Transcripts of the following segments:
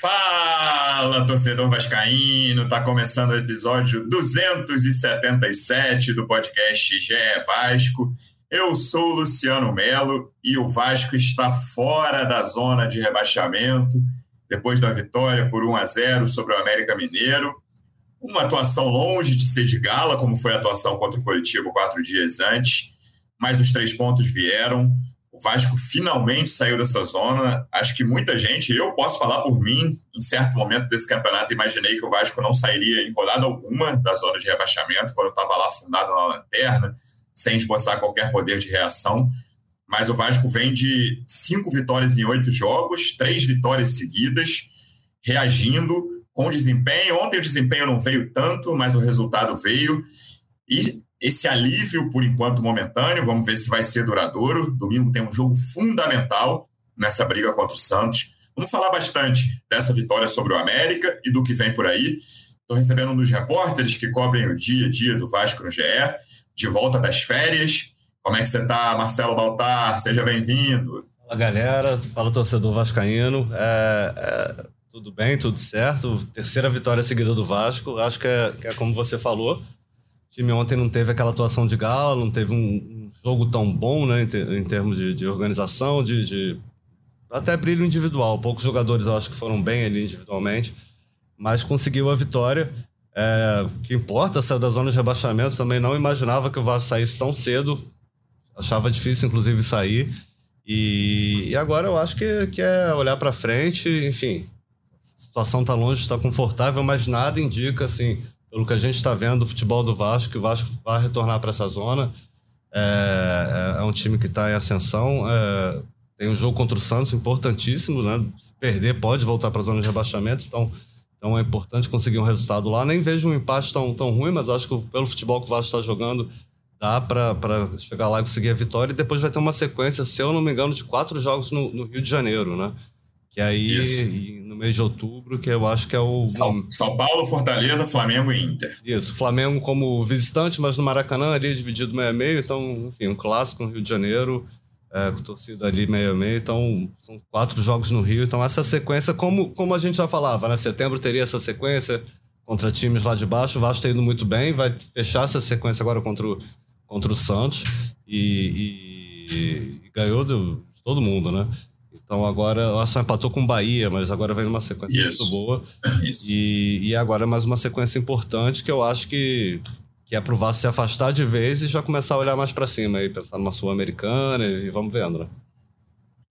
Fala, torcedor vascaíno! Tá começando o episódio 277 do podcast GE Vasco. Eu sou o Luciano Melo e o Vasco está fora da zona de rebaixamento depois da vitória por 1 a 0 sobre o América Mineiro. Uma atuação longe de ser de gala, como foi a atuação contra o Curitiba quatro dias antes, mas os três pontos vieram. O Vasco finalmente saiu dessa zona. Acho que muita gente, eu posso falar por mim, em certo momento desse campeonato, imaginei que o Vasco não sairia em rodada alguma da zona de rebaixamento, quando estava lá fundado na lanterna, sem esboçar qualquer poder de reação. Mas o Vasco vem de cinco vitórias em oito jogos, três vitórias seguidas, reagindo com desempenho. Ontem o desempenho não veio tanto, mas o resultado veio. E esse alívio, por enquanto, momentâneo, vamos ver se vai ser duradouro. Domingo tem um jogo fundamental nessa briga contra o Santos. Vamos falar bastante dessa vitória sobre o América e do que vem por aí. Estou recebendo um dos repórteres que cobrem o dia a dia do Vasco no GE, de volta das férias. Como é que você está, Marcelo Baltar? Seja bem-vindo. Fala, galera. Fala, torcedor vascaíno. É, é, tudo bem, tudo certo. Terceira vitória seguida do Vasco. Acho que é, que é como você falou o time ontem não teve aquela atuação de gala, não teve um, jogo tão bom, né, em, ter, em termos de, de organização, de, de, até brilho individual. Poucos jogadores eu acho que foram bem ali individualmente, mas conseguiu a vitória. É, que importa, saiu da zona de rebaixamento. Também não imaginava que o Vasco saísse tão cedo. Achava difícil, inclusive, sair. E, e agora eu acho que, que é olhar para frente. Enfim, a situação está longe estar confortável, mas nada indica assim pelo que a gente está vendo, o futebol do Vasco, o Vasco vai retornar para essa zona. É, é, é, um time que está em ascensão. É, tem um jogo contra o Santos importantíssimo, né? Se perder, pode voltar para a zona de rebaixamento. Então, então é importante conseguir um resultado lá. Nem vejo um empate tão, tão ruim, mas acho que pelo futebol que o Vasco está jogando, dá para chegar lá e conseguir a vitória. E depois vai ter uma sequência, se eu não me engano, de quatro jogos no, no Rio de Janeiro, né? Que aí, no mês de outubro, que eu acho que é o. São, São Paulo, Fortaleza, Flamengo e Inter. Isso, Flamengo como visitante, mas no Maracanã ali é dividido meio-meio. Então, enfim, um clássico no Rio de Janeiro, é, com torcida ali meio-meio. Então, são quatro jogos no Rio. Então, essa sequência, como, como a gente já falava, né? Setembro teria essa sequência contra times lá de baixo. O Vasco está indo muito bem, vai fechar essa sequência agora contra o, contra o Santos. E, e, e ganhou de todo mundo, né? Então agora, o só empatou com o Bahia, mas agora vem uma sequência Isso. muito boa. Isso. E, e agora é mais uma sequência importante que eu acho que, que é pro Vasco se afastar de vez e já começar a olhar mais para cima e pensar numa Sul-Americana e vamos vendo, né?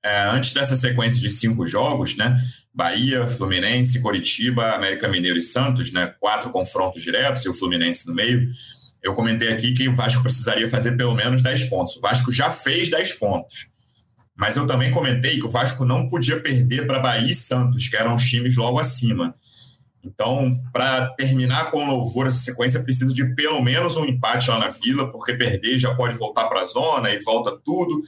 É, antes dessa sequência de cinco jogos, né? Bahia, Fluminense, Coritiba, América Mineiro e Santos, né? Quatro confrontos diretos e o Fluminense no meio. Eu comentei aqui que o Vasco precisaria fazer pelo menos 10 pontos. O Vasco já fez 10 pontos. Mas eu também comentei que o Vasco não podia perder para Bahia e Santos, que eram os times logo acima. Então, para terminar com louvor essa sequência, precisa de pelo menos um empate lá na Vila, porque perder já pode voltar para a zona e volta tudo.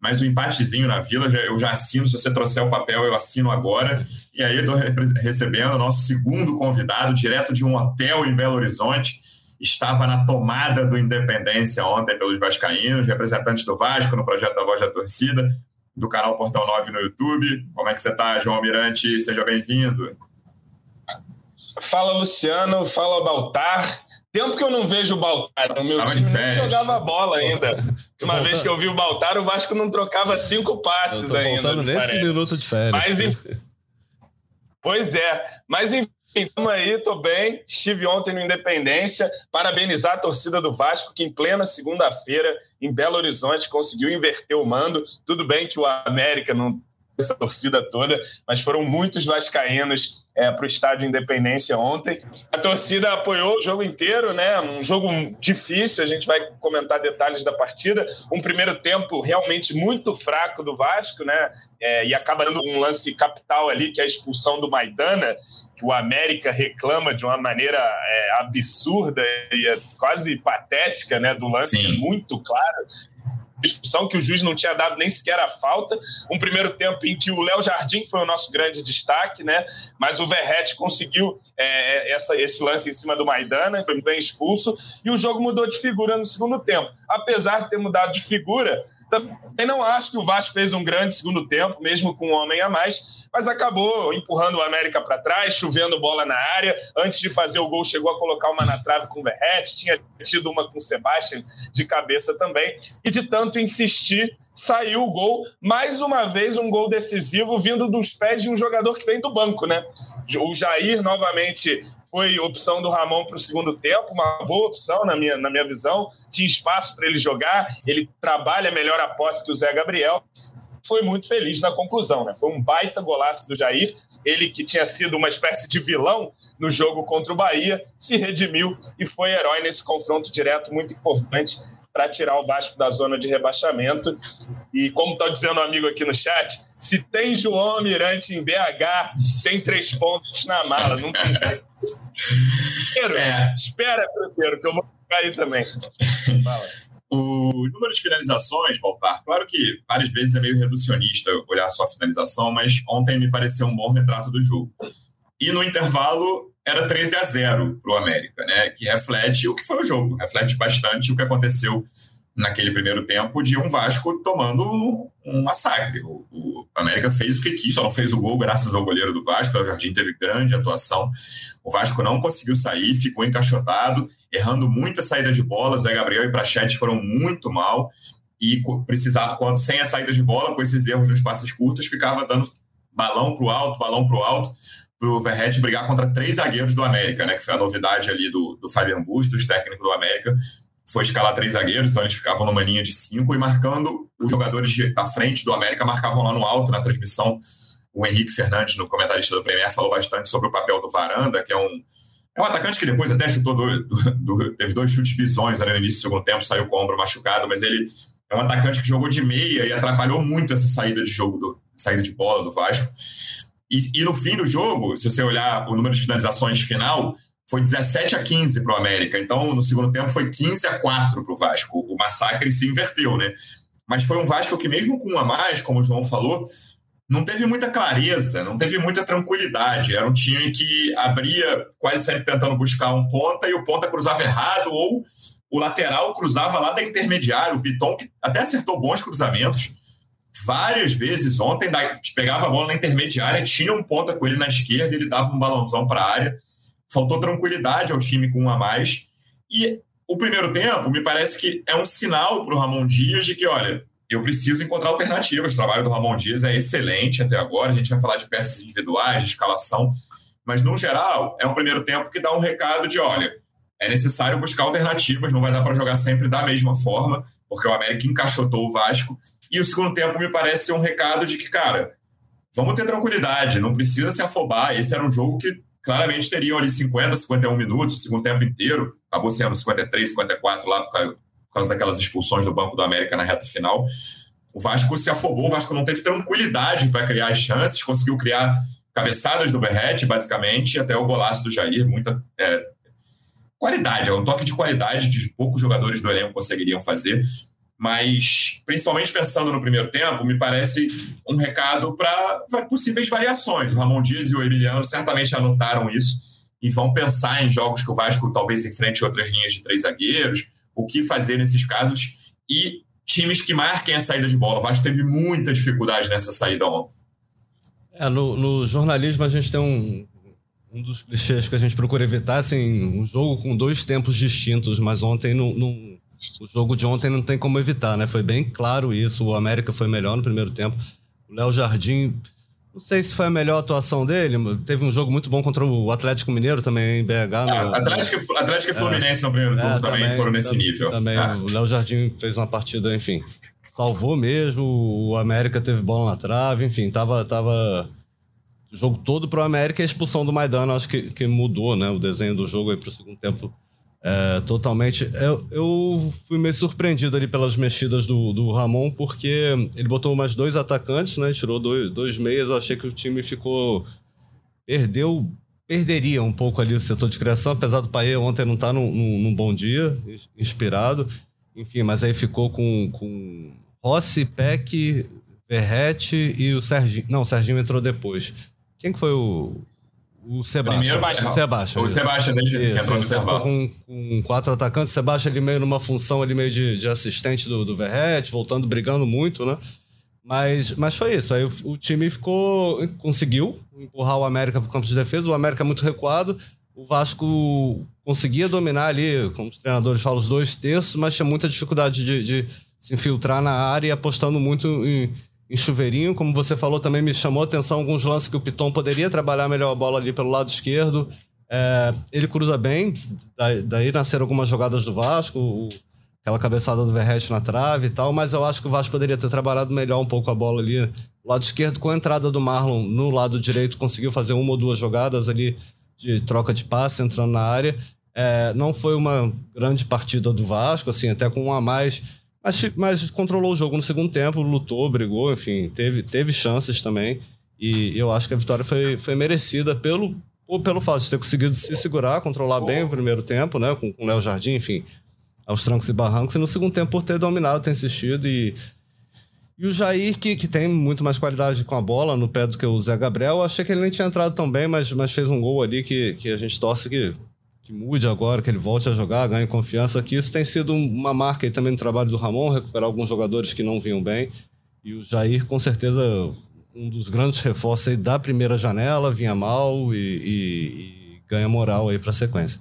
Mas o um empatezinho na Vila, eu já assino. Se você trouxer o papel, eu assino agora. E aí, estou recebendo o nosso segundo convidado, direto de um hotel em Belo Horizonte. Estava na tomada do Independência ontem pelos Vascaínos, representantes do Vasco no projeto A Voz da Torcida do canal Portal 9 no YouTube. Como é que você está, João Mirante? Seja bem-vindo. Fala, Luciano. Fala, Baltar. Tempo que eu não vejo o Baltar. O meu Tava time nem jogava bola ainda. Última vez que eu vi o Baltar, o Vasco não trocava cinco passes eu tô ainda. Voltando nesse parece. minuto de férias. Mas, pois é. Mas, enfim, Estamos aí, estou bem. Estive ontem no Independência. Parabenizar a torcida do Vasco, que em plena segunda-feira, em Belo Horizonte, conseguiu inverter o mando. Tudo bem que o América não essa torcida toda, mas foram muitos vascaínos é, para o estádio Independência ontem. A torcida apoiou o jogo inteiro, né? Um jogo difícil, a gente vai comentar detalhes da partida. Um primeiro tempo realmente muito fraco do Vasco, né? É, e acaba dando um lance capital ali, que é a expulsão do Maidana, que o América reclama de uma maneira é, absurda e é quase patética, né? Do lance, é muito claro discussão que o juiz não tinha dado nem sequer a falta. Um primeiro tempo em que o Léo Jardim foi o nosso grande destaque, né? Mas o Verrete conseguiu é, essa, esse lance em cima do Maidana, foi bem expulso, e o jogo mudou de figura no segundo tempo. Apesar de ter mudado de figura, Também não acho que o Vasco fez um grande segundo tempo, mesmo com um homem a mais, mas acabou empurrando o América para trás, chovendo bola na área. Antes de fazer o gol, chegou a colocar uma na trave com o Verrete, tinha tido uma com o Sebastião de cabeça também. E de tanto insistir, saiu o gol. Mais uma vez, um gol decisivo vindo dos pés de um jogador que vem do banco, né? O Jair novamente foi opção do Ramon para o segundo tempo, uma boa opção na minha, na minha visão. Tinha espaço para ele jogar, ele trabalha melhor a posse que o Zé Gabriel. Foi muito feliz na conclusão, né? Foi um baita golaço do Jair. Ele que tinha sido uma espécie de vilão no jogo contra o Bahia, se redimiu e foi herói nesse confronto direto muito importante para tirar o Vasco da zona de rebaixamento. E como está dizendo um amigo aqui no chat, se tem João Almirante em BH, tem três pontos na mala, não tem jeito. Primeiro, é. espera primeiro, que eu vou ficar aí também. Fala. O número de finalizações, Baltar, claro que várias vezes é meio reducionista olhar só a finalização, mas ontem me pareceu um bom retrato do jogo. E no intervalo, era 13 a 0 para o América, né? Que reflete o que foi o jogo, reflete bastante o que aconteceu naquele primeiro tempo de um Vasco tomando um massacre. O, o, América fez o que quis, só não fez o gol graças ao goleiro do Vasco, o Jardim teve grande atuação. O Vasco não conseguiu sair, ficou encaixotado, errando muita saída de bola. Zé Gabriel e Prachete foram muito mal e precisava, quando sem a saída de bola, com esses erros nos passes curtos, ficava dando balão para o alto, balão para o alto para o Verrete brigar contra três zagueiros do América, né? Que foi a novidade ali do, do Fabian Bustos, técnico do América. Foi escalar três zagueiros, então eles ficavam numa linha de cinco e marcando os jogadores da frente do América marcavam lá no alto na transmissão. O Henrique Fernandes, no comentarista do Premier, falou bastante sobre o papel do Varanda, que é um, é um atacante que depois até chutou, do, do, teve dois chutes bisões ali no início do segundo tempo, saiu com o ombro machucado, mas ele é um atacante que jogou de meia e atrapalhou muito essa saída de jogo, do, saída de bola do Vasco. E, e, no fim do jogo, se você olhar o número de finalizações final, foi 17 a 15 para o América. Então, no segundo tempo, foi 15 a 4 para o Vasco. O massacre se inverteu, né? Mas foi um Vasco que, mesmo com um a mais, como o João falou, não teve muita clareza, não teve muita tranquilidade. Era um time que abria quase sempre tentando buscar um ponta e o ponta cruzava errado ou o lateral cruzava lá da intermediária. O Piton, que até acertou bons cruzamentos, várias vezes ontem, pegava a bola na intermediária, tinha um ponta com ele na esquerda, ele dava um balãozão para a área. Faltou tranquilidade ao time com um a mais. E o primeiro tempo, me parece que é um sinal para o Ramon Dias de que, olha, eu preciso encontrar alternativas. O trabalho do Ramon Dias é excelente até agora. A gente vai falar de peças individuais, de escalação. Mas, no geral, é um primeiro tempo que dá um recado de, olha, é necessário buscar alternativas, não vai dar para jogar sempre da mesma forma, porque o América encaixotou o Vasco e o segundo tempo me parece ser um recado de que, cara, vamos ter tranquilidade, não precisa se afobar. Esse era um jogo que claramente teriam ali 50, 51 minutos, o segundo tempo inteiro. Acabou sendo 53, 54 lá por causa, por causa daquelas expulsões do Banco do América na reta final. O Vasco se afobou, o Vasco não teve tranquilidade para criar as chances, conseguiu criar cabeçadas do Verrete, basicamente, até o golaço do Jair, muita é, qualidade, é um toque de qualidade que poucos jogadores do elenco conseguiriam fazer mas principalmente pensando no primeiro tempo, me parece um recado para possíveis variações. O Ramon Dias e o Emiliano certamente anotaram isso e vão pensar em jogos que o Vasco talvez enfrente outras linhas de três zagueiros, o que fazer nesses casos e times que marquem a saída de bola. O Vasco teve muita dificuldade nessa saída ontem. É, no, no, jornalismo a gente tem um, um dos clichês que a gente procura evitar, assim, um jogo com dois tempos distintos, mas ontem não, não o jogo de ontem não tem como evitar, né? Foi bem claro isso. O América foi melhor no primeiro tempo. O Léo Jardim, não sei se foi a melhor atuação dele. Teve um jogo muito bom contra o Atlético Mineiro também, em BH. No... Atlético, Atlético e Fluminense é, no primeiro turno é, também, também, foram nesse nível. Também, ah. o Léo Jardim fez uma partida, enfim, salvou mesmo. O América teve bola na trave, enfim, tava. tava o jogo todo pro América e a expulsão do Maidana, acho que, que mudou, né? O desenho do jogo aí pro segundo tempo é, totalmente. Eu, eu, fui meio surpreendido ali pelas mexidas do, do Ramon, porque ele botou mais dois atacantes, né? Tirou dois, dois meias. Eu achei que o time ficou. Perdeu. Perderia um pouco ali o setor de criação, apesar do Paê ontem não estar tá num, num, num, bom dia, inspirado. Enfim, mas aí ficou com, com Rossi, Peck, Verrete e o Serginho. Não, o Serginho entrou depois. Quem que foi o, O Sebastião. Primeiro, Sebastião. O Sebastião, desde que entrou no ficou com, com quatro atacantes. O Sebastião ali meio numa função ali meio de, de assistente do, do Verrete, voltando, brigando muito, né? Mas, mas foi isso. Aí o, o time ficou. conseguiu empurrar o América para o campo de defesa. O América muito recuado. O Vasco conseguia dominar ali, como os treinadores falam, os dois terços, mas tinha muita dificuldade de, de se infiltrar na área e apostando muito em, em chuveirinho. Como você falou, também me chamou a atenção alguns lances que o Piton poderia trabalhar melhor a bola ali pelo lado esquerdo. É, ele cruza bem, daí, nasceram algumas jogadas do Vasco, o, aquela cabeçada do Verrete na trave e tal, mas eu acho que o Vasco poderia ter trabalhado melhor um pouco a bola ali. Lado esquerdo, com a entrada do Marlon no lado direito, conseguiu fazer uma ou duas jogadas ali de troca de passe entrando na área. É, não foi uma grande partida do Vasco, assim, até com um a mais mas, mas controlou o jogo no segundo tempo, lutou, brigou, enfim, teve, teve chances também. E eu acho que a vitória foi, foi merecida pelo, pelo fato de ter conseguido se segurar, controlar bem o primeiro tempo, né? Com o Léo Jardim, enfim, aos trancos e barrancos. E no segundo tempo, por ter dominado, ter insistido. E, e o Jair, que, que tem muito mais qualidade com a bola no pé do que o Zé Gabriel, eu achei que ele nem tinha entrado tão bem, mas, mas fez um gol ali que, que a gente torce que que mude agora, que ele volte a jogar, ganhe confiança, que isso tem sido uma marca aí também no trabalho do Ramon, recuperar alguns jogadores que não vinham bem. E o Jair, com certeza, um dos grandes reforços aí da primeira janela, vinha mal e, e, e ganha moral aí para a sequência.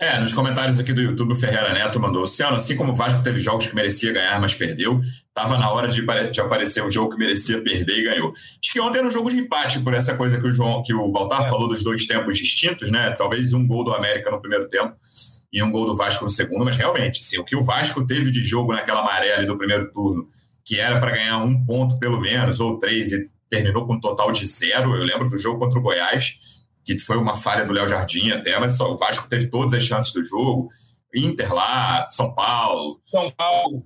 É, nos comentários aqui do YouTube, o Ferreira Neto mandou: Luciano, assim como o Vasco teve jogos que merecia ganhar, mas perdeu, estava na hora de, de, aparecer um jogo que merecia perder e ganhou. Acho que ontem era um jogo de empate, por essa coisa que o João, que o Baltar é. falou dos dois tempos distintos, né? Talvez um gol do América no primeiro tempo e um gol do Vasco no segundo, mas realmente, assim, o que o Vasco teve de jogo naquela ali do primeiro turno, que era para ganhar um ponto pelo menos, ou três, e terminou com um total de zero. Eu lembro do jogo contra o Goiás que foi uma falha do Léo Jardim até, mas só, o Vasco teve todas as chances do jogo. Inter lá, São Paulo. São Paulo.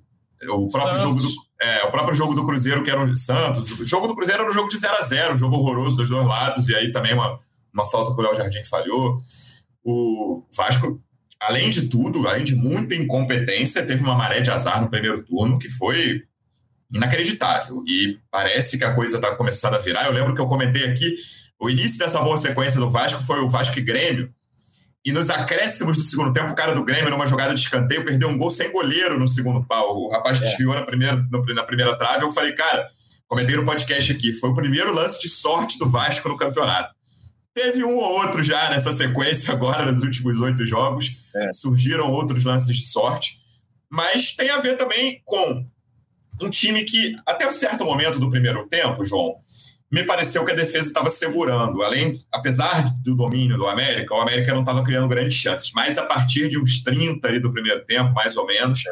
O próprio, jogo do, é, o próprio jogo do Cruzeiro, que era o Santos. O jogo do Cruzeiro era um jogo de 0 a 0 um jogo horroroso dos dois lados, e aí também uma, uma falta que o Léo Jardim falhou. O Vasco, além de tudo, além de muita incompetência, teve uma maré de azar no primeiro turno que foi inacreditável. E parece que a coisa está começando a virar. Eu lembro que eu comentei aqui o início dessa boa sequência do Vasco foi o Vasco e Grêmio. E nos acréscimos do segundo tempo, o cara do Grêmio, numa jogada de escanteio, perdeu um gol sem goleiro no segundo pau. O rapaz é. desviou na primeira, na primeira trave. Eu falei, cara, comentei no podcast aqui, foi o primeiro lance de sorte do Vasco no campeonato. Teve um ou outro já nessa sequência agora, nos últimos oito jogos. É. Surgiram outros lances de sorte. Mas tem a ver também com um time que, até um certo momento do primeiro tempo, João, me pareceu que a defesa estava segurando. Além, apesar do domínio do América, o América não estava criando grandes chances. Mas a partir de uns 30 ali do primeiro tempo, mais ou menos,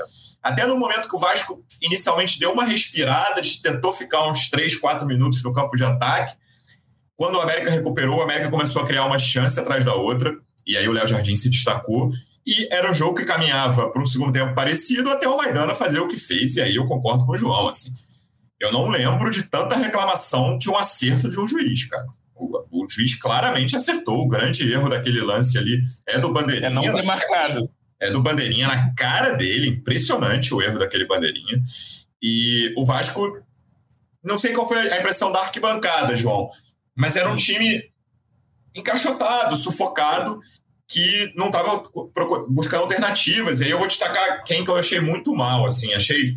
até no momento que o Vasco inicialmente deu uma respirada, tentou ficar uns 3, 4 minutos no campo de ataque. Quando o América recuperou, o América começou a criar uma chance atrás da outra. E aí o Léo Jardim se destacou. E era um jogo que caminhava para um segundo tempo parecido até o Maidana fazer o que fez. E aí eu concordo com o João. Assim eu não lembro de tanta reclamação de um acerto de um juiz, cara. O, o juiz claramente acertou. O grande erro daquele lance ali é do Bandeirinha. É não ter marcado. É do Bandeirinha na cara dele. Impressionante o erro daquele Bandeirinha. E o Vasco, não sei qual foi a impressão da arquibancada, João, mas era um time encaixotado, sufocado, que não estava buscando alternativas. E aí eu vou destacar quem que eu achei muito mal, assim, achei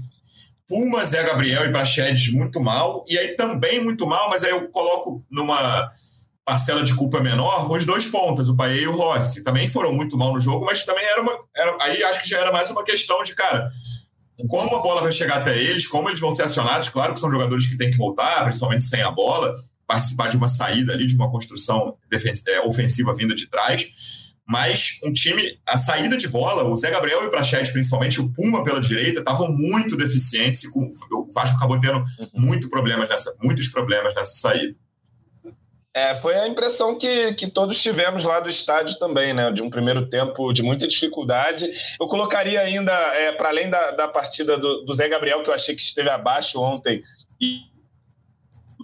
Puma, Zé Gabriel e Praxedes muito mal, e aí também muito mal, mas aí eu coloco numa parcela de culpa menor os dois pontas, o Paê e o Rossi. Também foram muito mal no jogo, mas também era uma. Era, aí acho que já era mais uma questão de, cara, como a bola vai chegar até eles, como eles vão ser acionados. Claro que são jogadores que têm que voltar, principalmente sem a bola, participar de uma saída ali, de uma construção é, ofensiva vinda de trás mas um time, a saída de bola, o Zé Gabriel e o Prachete, principalmente o Puma pela direita, estavam muito deficientes e com, o Vasco acabou tendo uhum. muito problemas nessa, muitos problemas nessa saída. É, foi a impressão que, que todos tivemos lá do estádio também, né? De um primeiro tempo de muita dificuldade. Eu colocaria ainda, é, para além da, da partida do, do Zé Gabriel, que eu achei que esteve abaixo ontem, e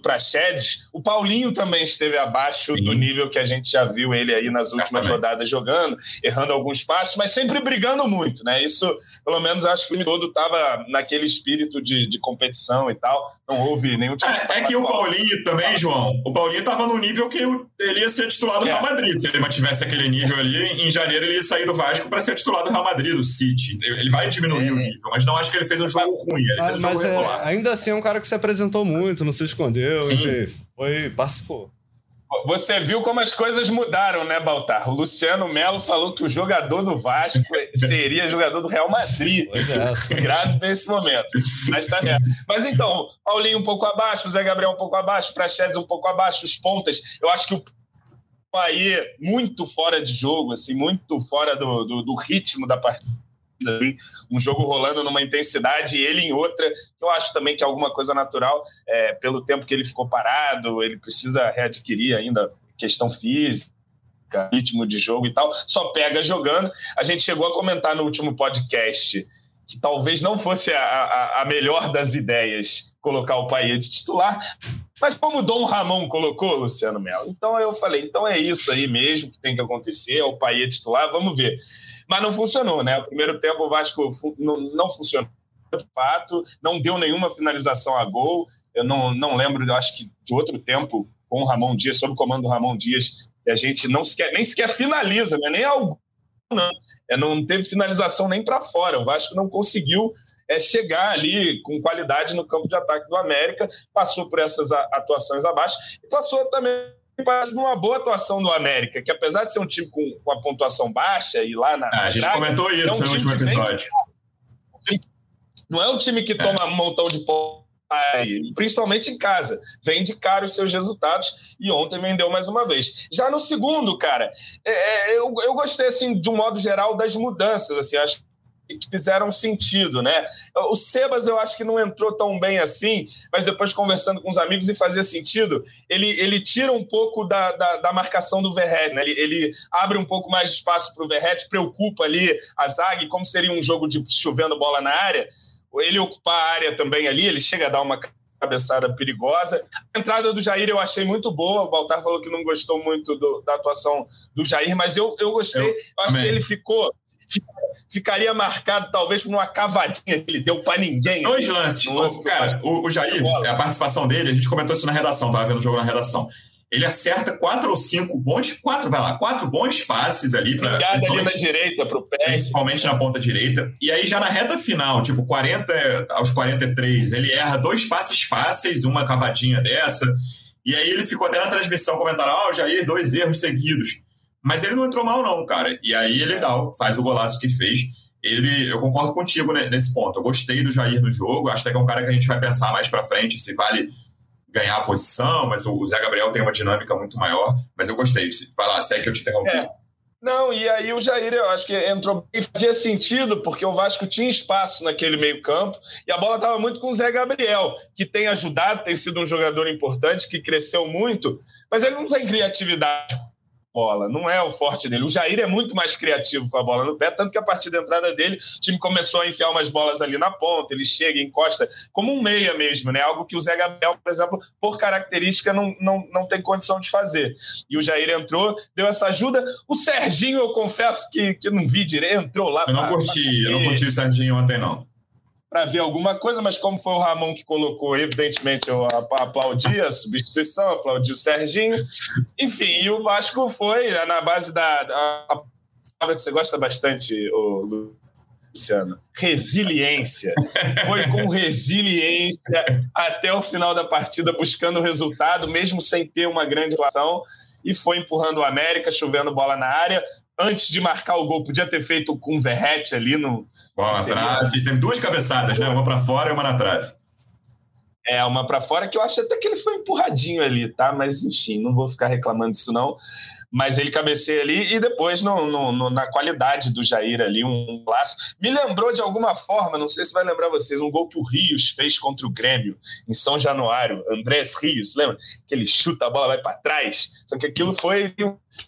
Praxedes, o Paulinho também esteve abaixo Sim. do nível que a gente já viu ele aí nas últimas rodadas jogando, errando alguns passos, mas sempre brigando muito, né? Isso pelo menos acho que o time todo estava naquele espírito de, de competição e tal. Não houve nenhum tipo é, é que o Paulinho também, João, o Paulinho estava no nível que ele ia ser titular do é. Real Madrid. Se ele mantivesse aquele nível ali, em janeiro ele ia sair do Vasco para ser titular do Real Madrid, do City. Ele vai diminuir é. o nível, mas não acho que ele fez um jogo ruim. Ele fez um mas jogo é, ainda assim é um cara que se apresentou muito, não se escondeu, Sim. enfim, foi, participou. Você viu como as coisas mudaram, né, Baltar? O Luciano Melo falou que o jogador do Vasco seria jogador do Real Madrid. É. Grave nesse momento. Mas tá certo. Mas então, Paulinho um pouco abaixo, o Zé Gabriel um pouco abaixo, Praxedes um pouco abaixo, os pontas. Eu acho que o Bahia muito fora de jogo, assim, muito fora do, do, do ritmo da partida um jogo rolando numa intensidade e ele em outra, eu acho também que é alguma coisa natural, é, pelo tempo que ele ficou parado, ele precisa readquirir ainda questão física, ritmo de jogo e tal, só pega jogando. A gente chegou a comentar no último podcast que talvez não fosse a, a, a melhor das ideias colocar o Paia de titular, mas como o Dom Ramon colocou, Luciano Melo, então eu falei, então é isso aí mesmo que tem que acontecer, é o Paia titular, vamos ver mas não funcionou, né? O primeiro tempo o Vasco não, funcionou de fato, não deu nenhuma finalização a gol. Eu não, não lembro, eu acho que de outro tempo com o Ramon Dias, sob o comando do Ramon Dias, a gente não sequer, nem sequer finaliza, né? nem algo, não. É, não teve finalização nem para fora. O Vasco não conseguiu é, chegar ali com qualidade no campo de ataque do América, passou por essas atuações abaixo e passou também parece uma boa atuação do América, que apesar de ser um time com, com a pontuação baixa e lá na. Ah, a gente comentou isso é um no último episódio. não é um time que toma um montão de pontos, principalmente em casa. Vende caro os seus resultados e ontem vendeu mais uma vez. Já no segundo, cara, é, é eu, eu gostei, assim, de um modo geral, das mudanças. Assim, acho que fizeram sentido, né? O Sebas eu acho que não entrou tão bem assim, mas depois conversando com os amigos e fazia sentido, ele, ele tira um pouco da, da, da marcação do Verret, né? Ele, ele, abre um pouco mais de espaço para o Verret, preocupa ali a zaga, e como seria um jogo de chovendo bola na área, ele ocupar a área também ali, ele chega a dar uma cabeçada perigosa. A entrada do Jair eu achei muito boa. O Baltar falou que não gostou muito do, da atuação do Jair, mas eu, eu gostei. Eu, eu acho que ele ficou ficaria marcado talvez por uma cavadinha que ele deu para ninguém. Dois lances. lance cara, o, o Jair, a participação dele, a gente comentou isso na redação, tava vendo o jogo na redação. Ele acerta quatro ou cinco bons, quatro, vai lá, quatro bons passes ali para ali na direita pro pé. Principalmente na ponta direita. E aí já na reta final, tipo 40 aos 43, ele erra dois passes fáceis, uma cavadinha dessa. E aí ele ficou até na transmissão comentando: "Ah, oh, o Jair dois erros seguidos". Mas ele não entrou mal, não, cara. E aí ele dá, faz o golaço que fez. Ele, eu concordo contigo nesse ponto. Eu gostei do Jair no jogo. Acho que é um cara que a gente vai pensar mais para frente se vale ganhar a posição, mas o Zé Gabriel tem uma dinâmica muito maior. Mas eu gostei. Vai lá, segue que eu te interrompi. É. Não, e aí o Jair, eu acho que entrou e fazia sentido, porque o Vasco tinha espaço naquele meio-campo e a bola estava muito com o Zé Gabriel, que tem ajudado, tem sido um jogador importante, que cresceu muito, mas ele não tem criatividade bola, não é o forte dele. O Jair é muito mais criativo com a bola no pé, tanto que a partir da entrada dele, o time começou a enfiar umas bolas ali na ponta, ele chega, encosta, como um meia mesmo, né? Algo que o Zé Gabriel, por exemplo, por característica, não, não, não tem condição de fazer. E o Jair entrou, deu essa ajuda. O Serginho, eu confesso que, que não vi direito, entrou lá. Eu não pra, curti, pra... eu não curti o Serginho ontem, não para ver alguma coisa, mas como foi o Ramon que colocou, evidentemente eu aplaudi a substituição, aplaudi o Serginho. Enfim, e o Vasco foi né, na base da. A palavra que você gosta bastante, o Luciano. Resiliência. Foi com resiliência até o final da partida, buscando o resultado, mesmo sem ter uma grande relação e foi empurrando o América, chovendo bola na área antes de marcar o gol, podia ter feito com o Verrete ali no. Bola trave. Teve duas cabeçadas, né? Uma para fora e uma na trave. É, uma para fora que eu acho até que ele foi empurradinho ali, tá? Mas enfim, não vou ficar reclamando disso não mas ele cabeceia ali e depois no, no, no, na qualidade do Jair ali, um clássico. Me lembrou de alguma forma, não sei se vai lembrar vocês, um gol que o Rios fez contra o Grêmio em São Januário, Andrés Rios, lembra? Que ele chuta a bola, vai para trás. Só que aquilo foi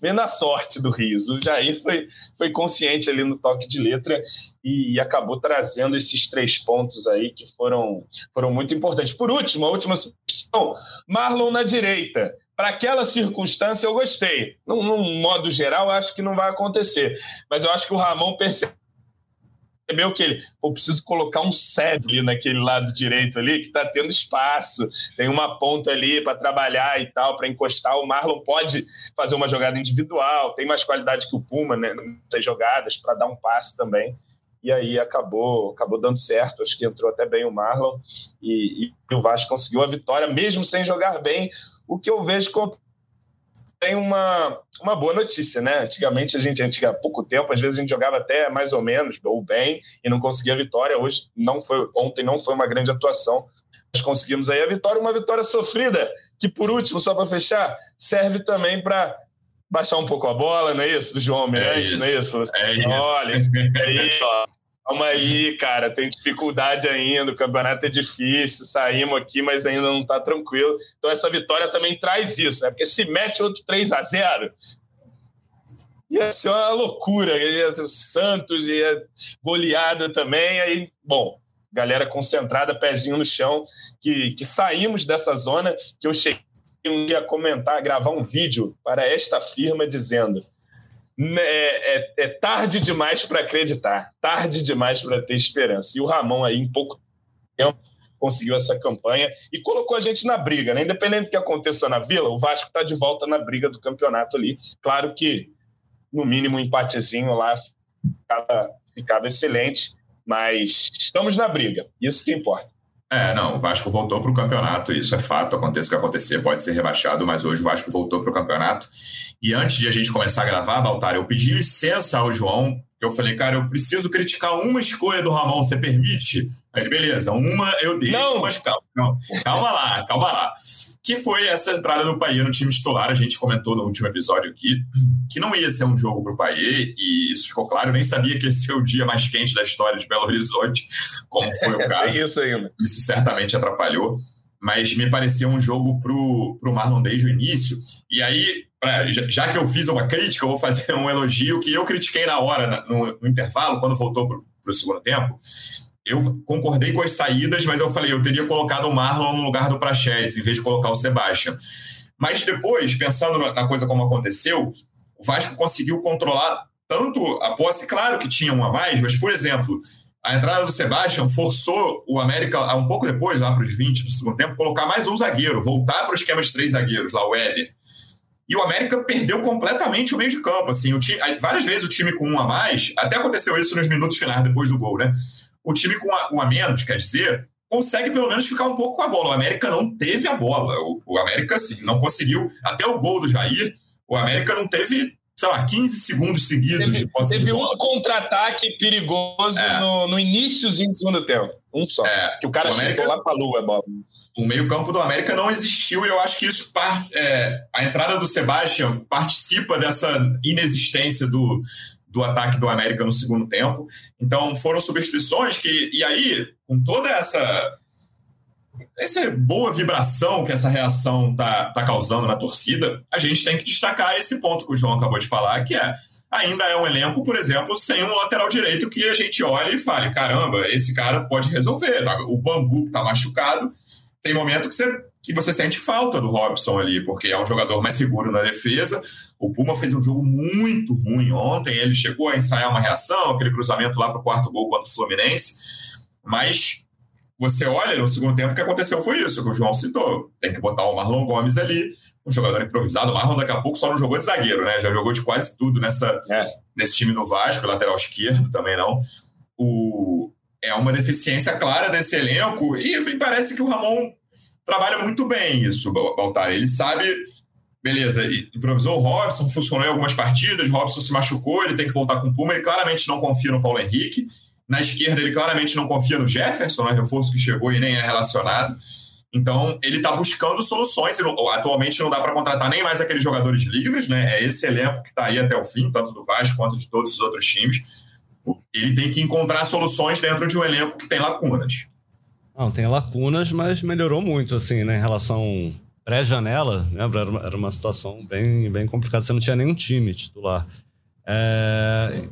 meio na sorte do Rios. O Jair foi, foi consciente ali no toque de letra e, e, acabou trazendo esses três pontos aí que foram, foram muito importantes. Por último, a última substituição, Marlon na direita para aquela circunstância eu gostei. Num, num, modo geral, acho que não vai acontecer. Mas eu acho que o Ramon percebeu que ele, pô, preciso colocar um sede ali naquele lado direito ali, que está tendo espaço, tem uma ponta ali para trabalhar e tal, para encostar. O Marlon pode fazer uma jogada individual, tem mais qualidade que o Puma né, nessas jogadas, para dar um passe também. E aí acabou, acabou dando certo, acho que entrou até bem o Marlon, e, e o Vasco conseguiu a vitória, mesmo sem jogar bem, o que eu vejo como tem uma, uma boa notícia, né? Antigamente, a gente, antiga, há pouco tempo, às vezes a gente jogava até mais ou menos, ou bem, e não conseguia a vitória. Hoje, não foi, ontem não foi uma grande atuação. Nós conseguimos aí a vitória, uma vitória sofrida, que por último, só para fechar, serve também para baixar um pouco a bola, não é isso? Do João Almirante, é não é isso? É isso. Olha, aí, ó. Calma aí, cara, tem dificuldade ainda, o campeonato é difícil, saímos aqui, mas ainda não está tranquilo. Então essa vitória também traz isso, né? Porque se mete outro 3 a 0 ia ser uma loucura, ia ser o Santos, ia goleada também, aí, bom, galera concentrada, pezinho no chão, que, que saímos dessa zona, que eu cheguei um dia a comentar, gravar um vídeo para esta firma dizendo é, é, é tarde demais para acreditar, tarde demais para ter esperança. E o Ramon aí, em pouco tempo, conseguiu essa campanha e colocou a gente na briga, né? Independente do que aconteça na Vila, o Vasco está de volta na briga do campeonato ali. Claro que, no mínimo, um empatezinho lá ficava, ficava excelente, mas estamos na briga, isso que importa. É, não, o Vasco voltou para o campeonato, isso é fato, aconteça o que acontecer, pode ser rebaixado, mas hoje o Vasco voltou para o campeonato. E antes de a gente começar a gravar, Baltar, eu pedi licença ao João, eu falei, cara, eu preciso criticar uma escolha do Ramon, você permite? Aí, beleza, uma eu deixo, não. mas calma, não, calma lá, calma lá que foi essa entrada do Paê no time titular. A gente comentou no último episódio aqui que não ia ser um jogo para o Paê, e isso ficou claro. Eu nem sabia que esse foi o dia mais quente da história de Belo Horizonte, como foi o caso. é isso ainda. Isso certamente atrapalhou, mas me parecia um jogo para o Marlon desde o início. E aí, já que eu fiz uma crítica, eu vou fazer um elogio que eu critiquei na hora, no, no intervalo, quando voltou para o segundo tempo eu concordei com as saídas, mas eu falei, eu teria colocado o Marlon no lugar do Praxedes, em vez de colocar o Sebastian. Mas depois, pensando na coisa como aconteceu, o Vasco conseguiu controlar tanto a posse, claro que tinha um a mais, mas, por exemplo, a entrada do Sebastian forçou o América, um pouco depois, lá para os 20 do segundo tempo, colocar mais um zagueiro, voltar para o esquema de três zagueiros, lá o Éder. E o América perdeu completamente o meio de campo. Assim, time, várias vezes o time com um a mais, até aconteceu isso nos minutos finais depois do gol, né? O time com um a menos, quer dizer, consegue pelo menos ficar um pouco com a bola. O América não teve a bola. O, o América, assim, não conseguiu. Até o gol do Jair, o América não teve, sei lá, 15 segundos seguidos teve, de posse Teve de um contra-ataque perigoso é. no, no iníciozinho do segundo tempo. Um só. É, que o cara o América, chegou lá pra lua, Bob. O meio-campo do América não existiu e eu acho que isso, é, a entrada do Sebastião participa dessa inexistência do, do ataque do América no segundo tempo. Então foram substituições que. E aí, com toda essa. Essa boa vibração que essa reação tá, tá causando na torcida, a gente tem que destacar esse ponto que o João acabou de falar, que é ainda é um elenco, por exemplo, sem um lateral direito que a gente olhe e fale: caramba, esse cara pode resolver. O bambu que tá machucado, tem momento que você que você sente falta do Robson ali, porque é um jogador mais seguro na defesa. O Puma fez um jogo muito ruim ontem, ele chegou a ensaiar uma reação, aquele cruzamento lá para o quarto gol contra o Fluminense, mas você olha no segundo tempo o que aconteceu foi isso, que o João citou. Tem que botar o Marlon Gomes ali, um jogador improvisado. O Marlon daqui a pouco só não jogou de zagueiro, né? Já jogou de quase tudo nessa, é. nesse time do Vasco, lateral esquerdo também não. O, é uma deficiência clara desse elenco e me parece que o Ramon trabalha muito bem isso, Baltar. Ele sabe, beleza, improvisou o Robson, funcionou em algumas partidas, Robson se machucou, ele tem que voltar com o Puma, ele claramente não confia no Paulo Henrique. Na esquerda, ele claramente não confia no Jefferson, né, reforço que chegou e nem é relacionado. Então, ele está buscando soluções. Atualmente não dá para contratar nem mais aqueles jogadores livres, né? É esse elenco que está aí até o fim, tanto do Vasco quanto de todos os outros times. Ele tem que encontrar soluções dentro de um elenco que tem lacunas. Não, tem lacunas, mas melhorou muito, assim, né? Em relação pré-janela, lembra? Era uma, era uma situação bem, bem complicada. Você não tinha nenhum time titular. É,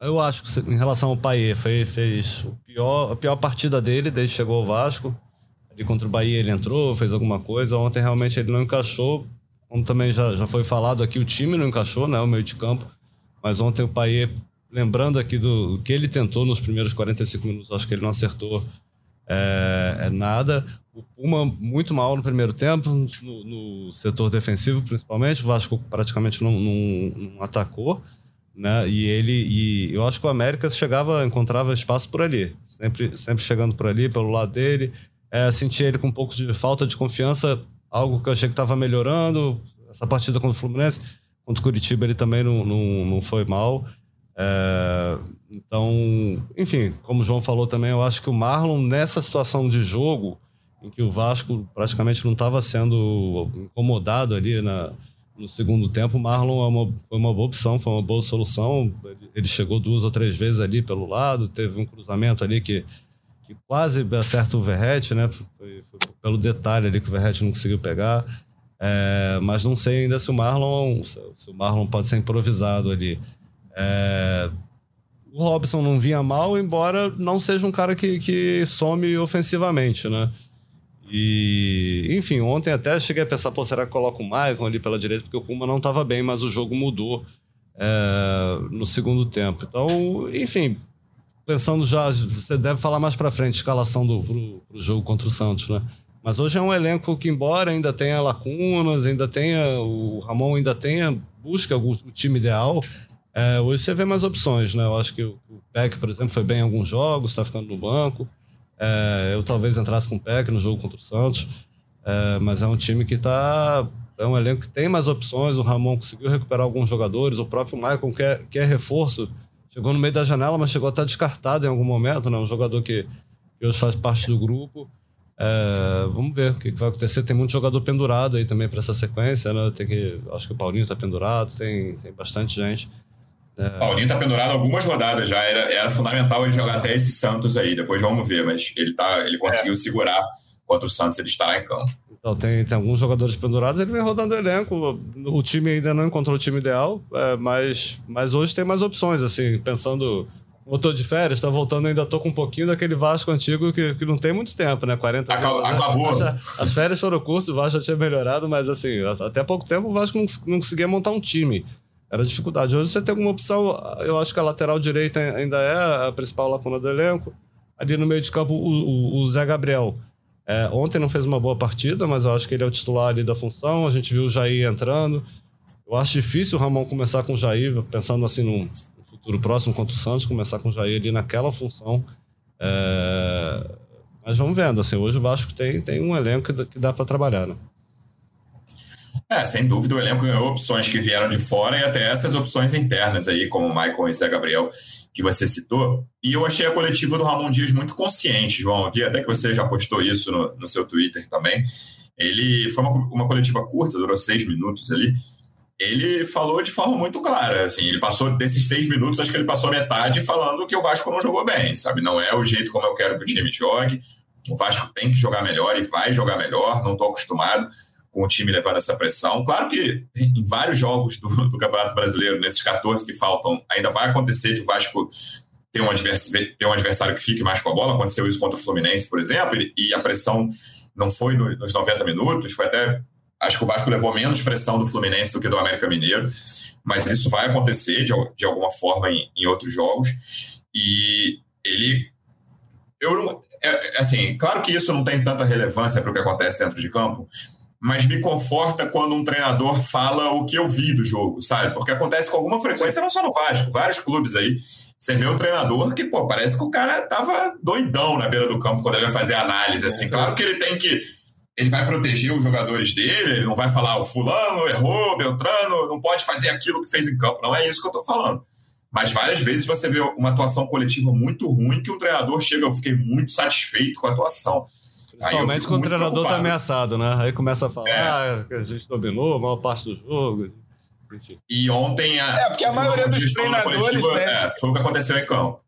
eu acho que em relação ao Paê, foi, fez o pior, a pior partida dele desde que chegou ao Vasco. Ali contra o Bahia ele entrou, fez alguma coisa. Ontem realmente ele não encaixou. Como também já, já foi falado aqui, o time não encaixou, né? O meio de campo. Mas ontem o Paê lembrando aqui do que ele tentou nos primeiros 45 minutos, acho que ele não acertou é, é nada. O Puma muito mal no primeiro tempo, no, no setor defensivo principalmente. O Vasco praticamente não, não, não, atacou. Né? E ele e eu acho que o América chegava, encontrava espaço por ali, sempre, sempre chegando por ali, pelo lado dele. É, senti ele com um pouco de falta de confiança, algo que eu achei que estava melhorando. Essa partida contra o Fluminense, contra o Curitiba, ele também não, não, não foi mal. É, então, enfim, como o João falou também, eu acho que o Marlon, nessa situação de jogo, em que o Vasco praticamente não estava sendo incomodado ali na, no segundo tempo, o Marlon é uma, foi uma boa opção, foi uma boa solução. Ele chegou duas ou três vezes ali pelo lado, teve um cruzamento ali que, que quase acerta o Verrete, né? Foi, foi pelo detalhe ali que o Verrete não conseguiu pegar. É, mas não sei ainda se o Marlon se o Marlon pode ser improvisado ali. É, o Robson não vinha mal, embora não seja um cara que, que some ofensivamente, né? E, enfim, ontem até cheguei a pensar, pô, será que coloca o Maicon ali pela direita? Porque o Kuma não estava bem, mas o jogo mudou é, no segundo tempo. Então, enfim, pensando já, você deve falar mais para frente, escalação do pro, pro jogo contra o Santos, né? Mas hoje é um elenco que, embora ainda tenha lacunas, ainda tenha. O Ramon ainda tenha. busca o time ideal, é, hoje você vê mais opções, né? Eu acho que o Peck, por exemplo, foi bem em alguns jogos, está ficando no banco. É, eu talvez entrasse com o Peck no jogo contra o Santos, é, mas é um time que está. É um elenco que tem mais opções. O Ramon conseguiu recuperar alguns jogadores, o próprio Michael quer, quer reforço. Chegou no meio da janela, mas chegou a estar descartado em algum momento, né? Um jogador que, que hoje faz parte do grupo. É, vamos ver o que vai acontecer. Tem muito jogador pendurado aí também para essa sequência, né? Tem que, acho que o Paulinho está pendurado, tem, tem bastante gente. É. Paulinho tá pendurado algumas rodadas já. Era, era fundamental ele jogar até esse Santos aí. Depois vamos ver, mas ele, tá, ele conseguiu é. segurar contra o Santos, ele estará em campo. Então, tem, tem alguns jogadores pendurados, ele vem rodando o elenco. O time ainda não encontrou o time ideal, é, mas, mas hoje tem mais opções, assim, pensando. Eu tô de férias, tá voltando, ainda tô com um pouquinho daquele Vasco antigo que, que não tem muito tempo, né? 40 Acabou. Anos, acabou. As férias foram curtas, o Vasco já tinha melhorado, mas assim, até pouco tempo o Vasco não, não conseguia montar um time. Era dificuldade. Hoje você tem alguma opção, eu acho que a lateral direita ainda é a principal lacuna do elenco. Ali no meio de campo, o, o, o Zé Gabriel. É, ontem não fez uma boa partida, mas eu acho que ele é o titular ali da função. A gente viu o Jair entrando. Eu acho difícil o Ramon começar com o Jair, pensando assim num futuro próximo contra o Santos, começar com o Jair ali naquela função. É... Mas vamos vendo, assim, hoje o Vasco tem, tem um elenco que dá para trabalhar, né? É, sem dúvida o elenco ganhou opções que vieram de fora e até essas opções internas aí, como o Michael e Zé Gabriel, que você citou. E eu achei a coletiva do Ramon Dias muito consciente, João. Vi até que você já postou isso no, no seu Twitter também. Ele foi uma, uma coletiva curta, durou seis minutos ali. Ele falou de forma muito clara, assim, ele passou desses seis minutos, acho que ele passou metade falando que o Vasco não jogou bem, sabe? Não é o jeito como eu quero que o time jogue. O Vasco tem que jogar melhor e vai jogar melhor, não estou acostumado com o time levando essa pressão. Claro que em vários jogos do, do, Campeonato Brasileiro, nesses 14 que faltam, ainda vai acontecer de o Vasco ter um, adversário, ter um adversário que fique mais com a bola. Aconteceu isso contra o Fluminense, por exemplo, e, a pressão não foi nos 90 minutos, foi até. Acho que o Vasco levou menos pressão do Fluminense do que do América Mineiro, mas isso vai acontecer de, de alguma forma em, em outros jogos. E ele. Eu não, é, assim, claro que isso não tem tanta relevância para o que acontece dentro de campo, mas me conforta quando um treinador fala o que eu vi do jogo, sabe? Porque acontece com alguma frequência, não só no Vasco, vários clubes aí. Você vê um treinador que, pô, parece que o cara tava doidão na beira do campo quando ele vai fazer análise, assim. Claro que ele tem que. Ele vai proteger os jogadores dele, ele não vai falar o fulano errou, Beltrano, não pode fazer aquilo que fez em campo. Não é isso que eu tô falando. Mas várias vezes você vê uma atuação coletiva muito ruim que o treinador chega, eu fiquei muito satisfeito com a atuação. Principalmente quando o treinador está ameaçado, né? Aí começa a falar é. ah, que a gente dominou a maior parte do jogo. E ontem. A, é, porque a maioria dos treinadores. Né? É, foi o que aconteceu em campo.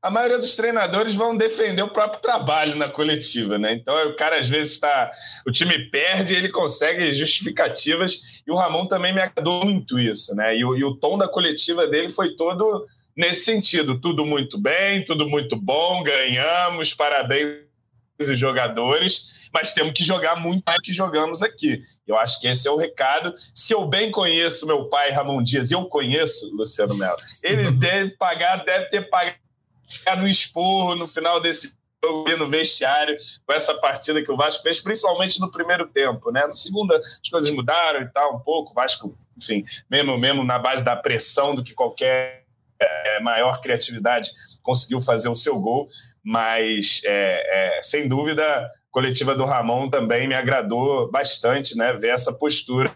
A maioria dos treinadores vão defender o próprio trabalho na coletiva, né? Então o cara às vezes está. O time perde, ele consegue justificativas, e o Ramon também me agradou muito isso, né? E o, e o tom da coletiva dele foi todo nesse sentido: tudo muito bem, tudo muito bom, ganhamos, parabéns os jogadores, mas temos que jogar muito mais que jogamos aqui. Eu acho que esse é o recado. Se eu bem conheço meu pai, Ramon Dias, eu conheço Luciano Melo, ele deve pagar, deve ter pagado no esporro no final desse jogo no vestiário com essa partida que o Vasco fez, principalmente no primeiro tempo, né? No segundo as coisas mudaram e tal um pouco, o Vasco, enfim, mesmo mesmo na base da pressão do que qualquer é, maior criatividade conseguiu fazer o seu gol, mas é, é, sem dúvida coletiva do Ramon também me agradou bastante, né? Ver essa postura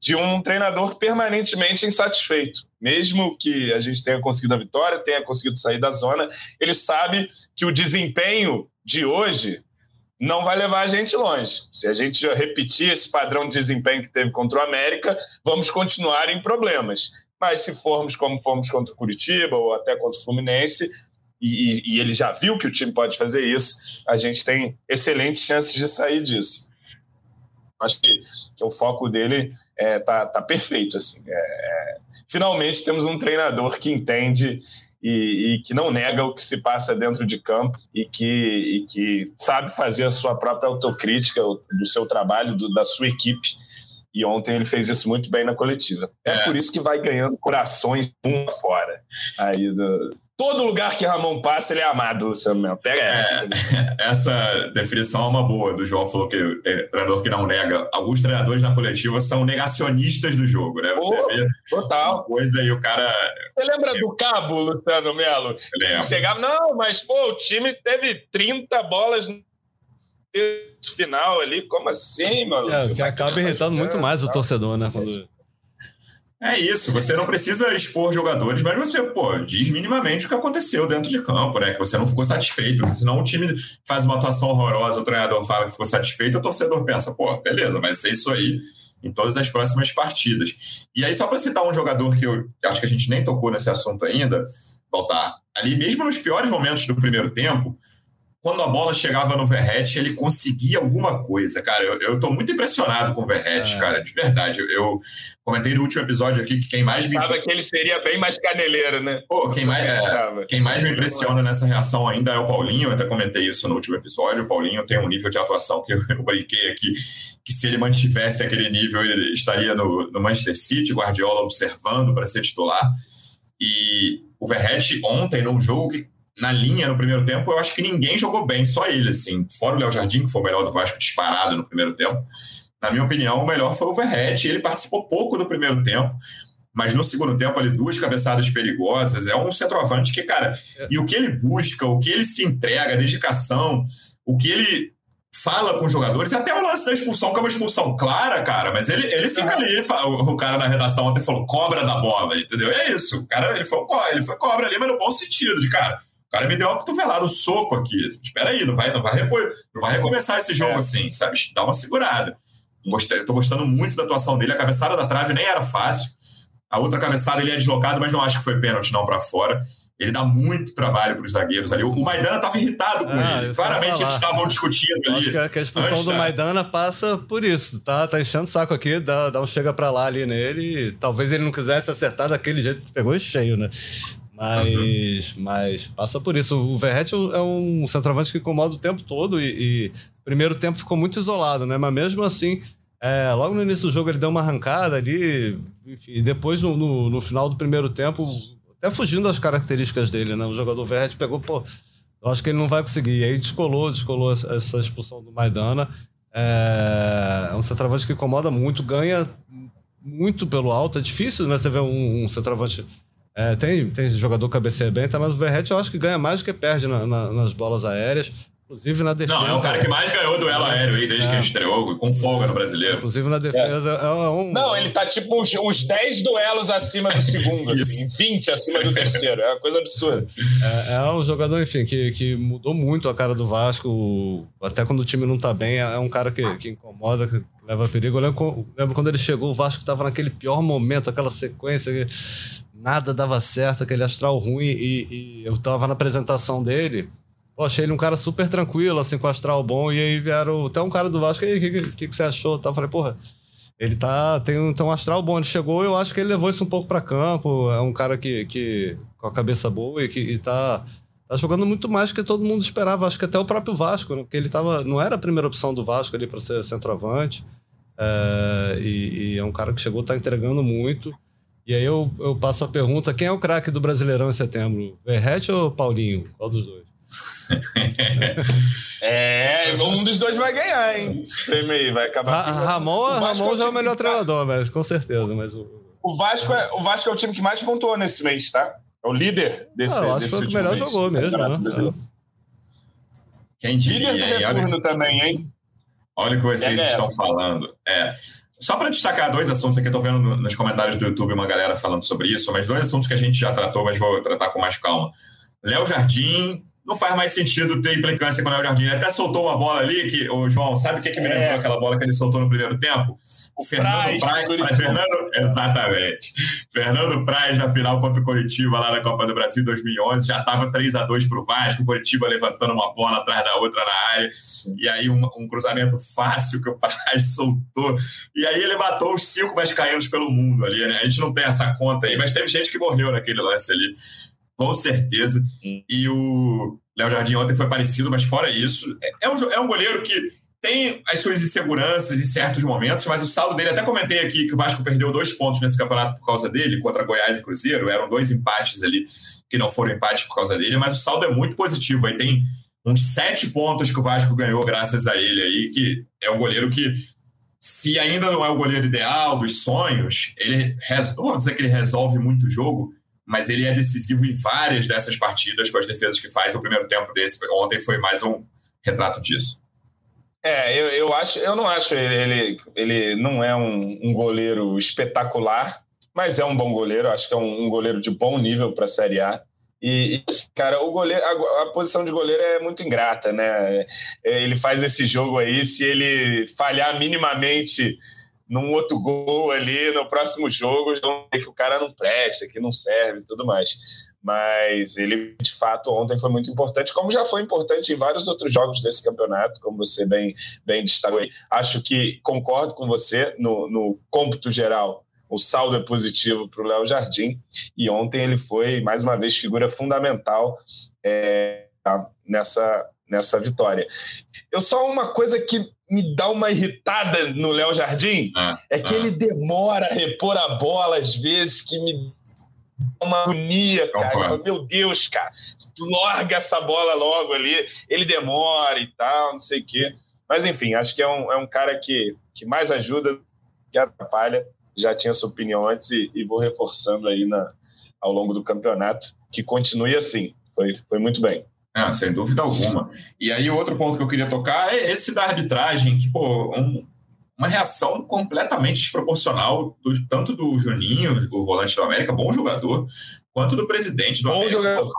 de um treinador permanentemente insatisfeito. Mesmo que a gente tenha conseguido a vitória, tenha conseguido sair da zona, ele sabe que o desempenho de hoje não vai levar a gente longe. Se a gente repetir esse padrão de desempenho que teve contra o América, vamos continuar em problemas. Mas se formos como fomos contra o Curitiba ou até contra o Fluminense, e, e, ele já viu que o time pode fazer isso, a gente tem excelentes chances de sair disso. Acho que, que o foco dele é, tá, tá perfeito. Assim. É, é, finalmente temos um treinador que entende e, e, que não nega o que se passa dentro de campo e que, e que sabe fazer a sua própria autocrítica do seu trabalho, do, da sua equipe. E ontem ele fez isso muito bem na coletiva. É, é. por isso que vai ganhando corações um fora aí do, Todo lugar que Ramon passa, ele é amado, Luciano Melo. Pega essa. É, essa definição é uma boa. Do João falou que é treinador que não nega. Alguns treinadores na coletiva são negacionistas do jogo, né? Você oh, vê total. coisa e o cara. Você lembra do Cabo, Luciano Melo? Lembro. Chegava, não, mas pô, o time teve 30 bolas no final ali. Como assim, mano? É, que acaba irritando muito mais o torcedor, né? Quando... É isso, você não precisa expor jogadores, mas você, pô, diz minimamente o que aconteceu dentro de campo, né? Que você não ficou satisfeito. Senão o time faz uma atuação horrorosa, o treinador fala que ficou satisfeito, o torcedor pensa, pô, beleza, vai ser isso aí em todas as próximas partidas. E aí, só para citar um jogador que eu acho que a gente nem tocou nesse assunto ainda, voltar ali mesmo nos piores momentos do primeiro tempo, quando a bola chegava no Verret, ele conseguia alguma coisa, cara. Eu, eu tô muito impressionado com o Verret, é. cara, de verdade. Eu, eu, comentei no último episódio aqui que quem mais me. Sabe que ele seria bem mais caneleiro, né? Pô, quem mais, é, quem mais me impressiona nessa reação ainda é o Paulinho. Eu até comentei isso no último episódio. O Paulinho tem um nível de atuação que eu, eu brinquei aqui, que se ele mantivesse aquele nível, ele estaria no, no Manchester City, Guardiola observando para ser titular. E o Verret ontem, num jogo que na linha no primeiro tempo, eu acho que ninguém jogou bem, só ele, assim. Fora o Léo Jardim, que foi o melhor do Vasco disparado no primeiro tempo. Na minha opinião, o melhor foi o Verrete. Ele participou pouco do primeiro tempo, mas no segundo tempo, ali, duas cabeçadas perigosas. É um centroavante que, cara, é. e o que ele busca, o que ele se entrega, a dedicação, o que ele fala com os jogadores, até o lance da expulsão, que é uma expulsão clara, cara, mas ele, ele fica ali, ele fala, o cara na redação ontem falou cobra da bola, entendeu? É isso, o cara, ele foi, ele foi cobra ali, mas no bom sentido, de cara, cara me deu uma cotovelada, um soco aqui. Espera aí, não vai, não vai, repor, não vai recomeçar esse jogo é. assim, sabe? Dá uma segurada. Gostei, tô gostando muito da atuação dele. A cabeçada da trave nem era fácil. A outra cabeçada ele é deslocado, mas não acho que foi pênalti não para fora. Ele dá muito trabalho para os zagueiros ali. O Maidana estava irritado com ah, ele. Claramente eles estavam discutindo ali. Acho que a, que a expulsão do da... Maidana passa por isso. Tá, tá enchendo o saco aqui, dá, dá um chega para lá ali nele. Talvez ele não quisesse acertar daquele jeito que pegou cheio, né? Mas, uhum. mas passa por isso. O Verret é um centroavante que incomoda o tempo todo e, e primeiro tempo ficou muito isolado, né? Mas mesmo assim, é, logo no início do jogo ele deu uma arrancada ali, enfim, e depois no, no, no, final do primeiro tempo, até fugindo das características dele, né? O jogador Verret pegou, pô, eu acho que ele não vai conseguir. E aí descolou, descolou essa expulsão do Maidana. É, é um centroavante que incomoda muito, ganha muito pelo alto. É difícil, né? Você ver um, um centroavante é, tem, tem jogador cabeceia bem, tá, mas o Verret eu acho que ganha mais do que perde na, na, nas bolas aéreas. Inclusive na defesa. Não, é o cara que mais ganhou duelo aéreo aí desde é. que ele estreou, com folga no brasileiro. Inclusive na defesa é, é um. Não, ele tá tipo uns, uns 10 duelos acima do segundo, assim, 20 acima do terceiro. É uma coisa absurda. É, é, um jogador, enfim, que, que mudou muito a cara do Vasco. Até quando o time não tá bem, é um cara que, que incomoda, que leva perigo. Eu lembro, lembro quando ele chegou, o Vasco tava naquele pior momento, aquela sequência. Que nada dava certo, aquele astral ruim. E, e eu tava na apresentação dele. Pô, achei ele um cara super tranquilo, assim, com astral bom. E aí vieram até um cara do Vasco. E o que, que, que, você achou? Eu falei, porra, ele tá, tem, um, tem um astral bom. Ele chegou eu acho que ele levou isso um pouco para campo. É um cara que, que com a cabeça boa e que e tá tá jogando muito mais que todo mundo esperava. Acho que até o próprio Vasco, né? porque ele tava, não era a primeira opção do Vasco ali para ser centroavante. É, e, e, é um cara que chegou, tá entregando muito. E aí eu, eu passo a pergunta: quem é o craque do Brasileirão em setembro? Verrete ou Paulinho? Qual dos dois? é, um dos dois vai ganhar, hein? Esse prêmio aí vai acabar. Ra Ramon, Ramon é já é o melhor treinador, mas com certeza. Mas o... O, Vasco é, o Vasco é o time que mais pontuou nesse mês, tá? É o líder desse. Ah, eu acho que foi o que melhor mês. jogou mesmo, né? Quem diria, líder do retorno também, hein? Olha o que vocês é estão falando. É. Só para destacar dois assuntos aqui, estou vendo nos comentários do YouTube uma galera falando sobre isso, mas dois assuntos que a gente já tratou, mas vou tratar com mais calma. Léo Jardim não faz mais sentido ter implicância com o Léo Jardim. Ele até soltou uma bola ali, que, o João, sabe o que, que me é. lembrou aquela bola que ele soltou no primeiro tempo? O Fernando Praz. Praz Fernando, exatamente. Fernando Praz na final contra o Coritiba lá na Copa do Brasil 2011. Já estava 3 a 2 para o Vasco. O Coritiba levantando uma bola atrás da outra na área. E aí um, um cruzamento fácil que o Praz soltou. E aí ele matou os cinco vascaínos pelo mundo ali. Né? A gente não tem essa conta aí, mas teve gente que morreu naquele lance ali com certeza. E o Léo Jardim ontem foi parecido, mas fora isso, é, é um, é um goleiro que tem as suas inseguranças em certos momentos, mas o saldo dele, até comentei aqui que o Vasco perdeu dois pontos nesse campeonato por causa dele, contra Goiás e Cruzeiro, eram dois empates ali que não foram empates por causa dele, mas o saldo é muito positivo. Aí tem uns sete pontos que o Vasco ganhou graças a ele aí, que é um goleiro que, se ainda não é o goleiro ideal dos sonhos, ele vou dizer que ele resolve muito o jogo, mas ele é decisivo em várias dessas partidas com as defesas que faz. O primeiro tempo desse ontem foi mais um retrato disso. É, eu, eu acho, eu não acho ele, ele, ele não é um, um goleiro espetacular, mas é um bom goleiro. Acho que é um, um goleiro de bom nível para a Série A. E, e, cara, o goleiro, a, a, posição de goleiro é muito ingrata, né? É, ele faz esse jogo aí, se ele falhar minimamente num outro gol ali no próximo jogo, vão ver que o cara não presta, que não serve tudo mais. Mas ele, de fato, ontem foi muito importante, como já foi importante em vários outros jogos desse campeonato, como você bem, bem destacou aí. Acho que concordo com você no, no cômputo geral. O saldo é positivo para o Léo Jardim. E ontem ele foi, mais uma vez, figura fundamental é, nessa, nessa vitória. Eu só uma coisa que me dá uma irritada no Léo Jardim é, é que é. ele demora a repor a bola às vezes, que me uma agonia, cara. Meu Deus, cara, larga essa bola logo ali. Ele demora e tal, não sei o quê. Mas enfim, acho que é um, é um cara que, que mais ajuda que atrapalha. Já tinha sua opinião antes e, e vou reforçando aí na, ao longo do campeonato. Que continue assim. Foi, foi muito bem. Ah, sem dúvida alguma. E aí, outro ponto que eu queria tocar é esse da arbitragem, que, pô, um, uma reação completamente desproporcional, do, tanto do Juninho, o volante do América, bom jogador, quanto do presidente do bom América. Jogador.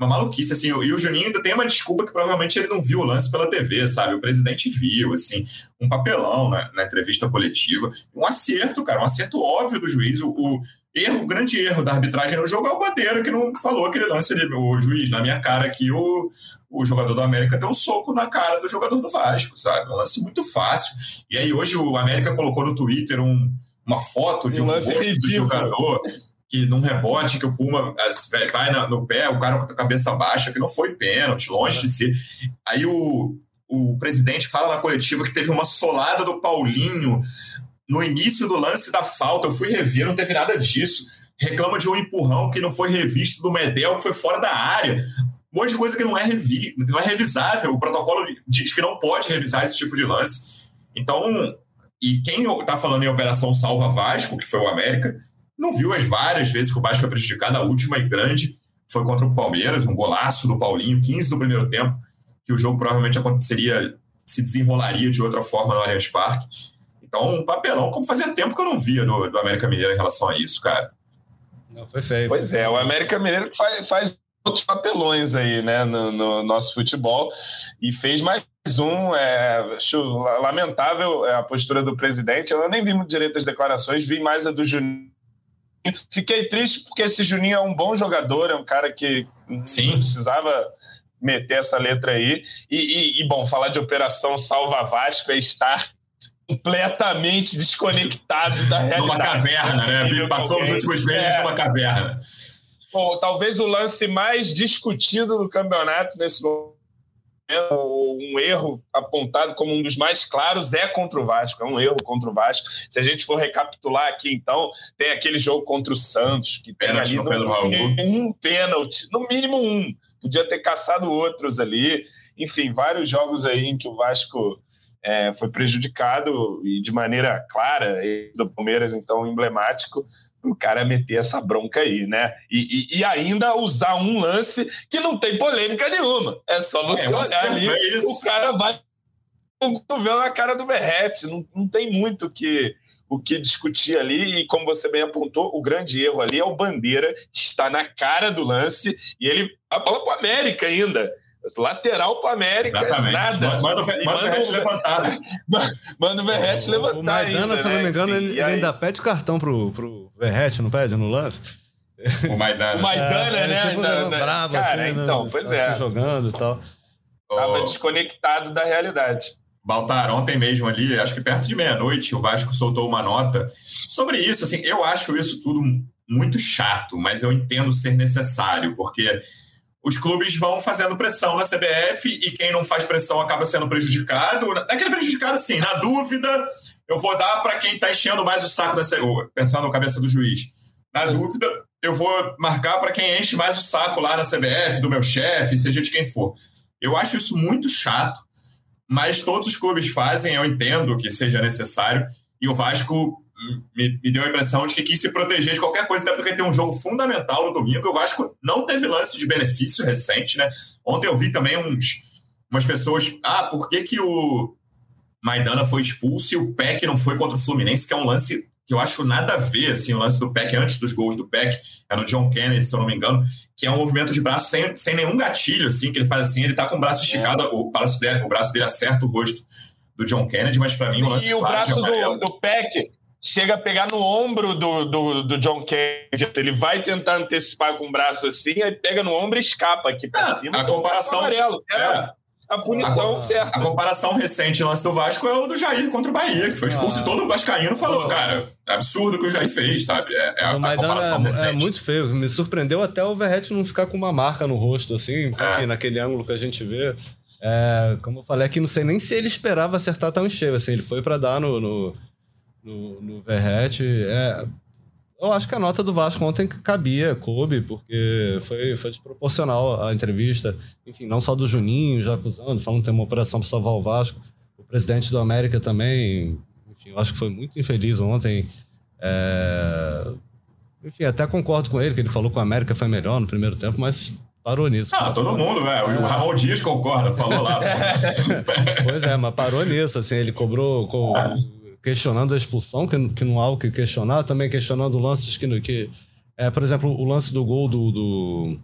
Uma maluquice, assim. E o Juninho ainda tem uma desculpa que provavelmente ele não viu o lance pela TV, sabe? O presidente viu, assim, um papelão na, na entrevista coletiva. Um acerto, cara, um acerto óbvio do juiz. O, o erro, o grande erro da arbitragem no jogo é o Bandeira, que não falou aquele lance ali, o juiz, na minha cara aqui, o, o jogador do América deu um soco na cara do jogador do Vasco, sabe? Um lance muito fácil. E aí hoje o América colocou no Twitter um, uma foto de um, um lance do jogador que num rebote que o Puma vai no pé, o cara com a cabeça baixa, que não foi pênalti, longe de ser. Aí o, o presidente fala na coletiva que teve uma solada do Paulinho no início do lance da falta, eu fui rever, não teve nada disso. Reclama de um empurrão que não foi revisto do Medel, que foi fora da área. Um monte de coisa que não é, revi não é revisável. O protocolo diz que não pode revisar esse tipo de lance. Então, e quem está falando em Operação Salva Vasco, que foi o América, não viu as várias vezes que o Vasco foi prejudicado. A última e grande foi contra o Palmeiras, um golaço do Paulinho, 15 do primeiro tempo, que o jogo provavelmente aconteceria, se desenrolaria de outra forma no Allianz Parque. Então, um papelão, como fazia tempo que eu não via do, do América Mineiro em relação a isso, cara. Não, foi feio. Pois foi é, o América Mineiro faz, faz outros papelões aí, né, no, no, nosso futebol e fez mais um. É, acho lamentável a postura do presidente. Eu nem vi muito direito as declarações, vi mais a do Juninho. Fiquei triste porque esse Juninho é um bom jogador, é um cara que Sim. precisava meter essa letra aí. E, e, e, bom, falar de Operação Salva Vasco é estar completamente desconectado da realidade. Numa caverna, né? Passou os últimos meses é. numa caverna. Pô, talvez o lance mais discutido do campeonato nesse momento um erro apontado como um dos mais claros é contra o Vasco, é um erro contra o Vasco. Se a gente for recapitular aqui, então, tem aquele jogo contra o Santos, que tem Pênalti ali no um pênalti, no mínimo um. Podia ter caçado outros ali. Enfim, vários jogos aí em que o Vasco é, foi prejudicado e de maneira clara, esse do Palmeiras, então, emblemático, o cara meter essa bronca aí, né? E, e- e ainda usar um lance que não tem polêmica nenhuma. É só você É, olhar ali, é isso. o cara vai com o cotovelo na cara do Berrete. Não, não tem muito que, o que discutir ali. E como você bem apontou, o grande erro ali é o Bandeira, que está na cara do lance e ele a bola para o América ainda. Lateral para América, Exatamente. nada. Manda, E manda o Ferretti levantado. Manda o Verrete O- levantar. O Maidana, ainda, se eu não né? me engano, Enfim, ele, ele ainda pede cartão pro, pro Verrete, não pede no lance? O Maidana. O Maidana, É, né? tipo, Da- da- bravo, cara, assim, né, então, pois é. se jogando e tal. Tava Ô, desconectado da realidade. Baltar, ontem mesmo ali, acho que perto de meia-noite, o Vasco soltou uma nota sobre isso. Assim, eu acho isso tudo muito chato, mas eu entendo ser necessário, porque os clubes vão fazendo pressão na CBF e quem não faz pressão acaba sendo prejudicado. É aquele prejudicado assim, na dúvida, eu vou dar para quem está enchendo mais o saco da CBF, pensando na cabeça do juiz. Na dúvida, eu vou marcar para quem enche mais o saco lá na CBF, do meu chefe, seja de quem for. Eu acho isso muito chato mas todos os clubes fazem, eu entendo que seja necessário, e o Vasco me, me deu a impressão de que quis se proteger de qualquer coisa, até porque tem um jogo fundamental no domingo, o Vasco não teve lance de benefício recente, né? Ontem eu vi também uns, umas pessoas, ah, por que, que o Maidana foi expulso e o Peck não foi contra o Fluminense, que é um lance que eu acho nada a ver, assim, o lance do Peck antes dos gols do Peck, é no John Kennedy, se eu não me engano, que é um movimento de braço sem, sem nenhum gatilho, assim, que ele faz assim, ele tá com o braço esticado, o, braço dele, o braço dele acerta o rosto do John Kennedy, mas para mim o lance E o de braço do, do Peck chega a pegar no ombro do, do, do John Kennedy. Ele vai tentar antecipar com o braço assim, aí pega no ombro e escapa aqui pra Ah, cima. a comparação- Amarelo. É, É, a punição A- certa. a comparação recente lance do Vasco é o do Jair contra o Bahia, que foi expulso Ah. e todo o Vascaíno falou, cara, é absurdo o que o Jair fez, sabe? É, é a, a comparação é, recente. é muito feio. Me surpreendeu até o Verrete não ficar com uma marca no rosto, assim, enfim, naquele ângulo que a gente vê. É, como eu falei aqui, não sei nem se ele esperava acertar tão cheio. Assim, ele foi para dar no, no, no, no Verrete. É, eu acho que a nota do Vasco ontem cabia, coube, porque foi, foi desproporcional a entrevista. Enfim, não só do Juninho, já acusando, falando que tem uma operação para salvar o Vasco. O presidente do América também, enfim, eu acho que foi muito infeliz ontem. É, enfim, até concordo com ele, que ele falou que o América foi melhor no primeiro tempo, mas parou nisso. Ah, todo mundo, né? O. Ramon Dias concorda, falou lá. Pois é, mas parou nisso, assim, ele cobrou, co- questionando a expulsão, que, que não há o que questionar, também questionando lances que, que é, por exemplo, o lance do gol do, do,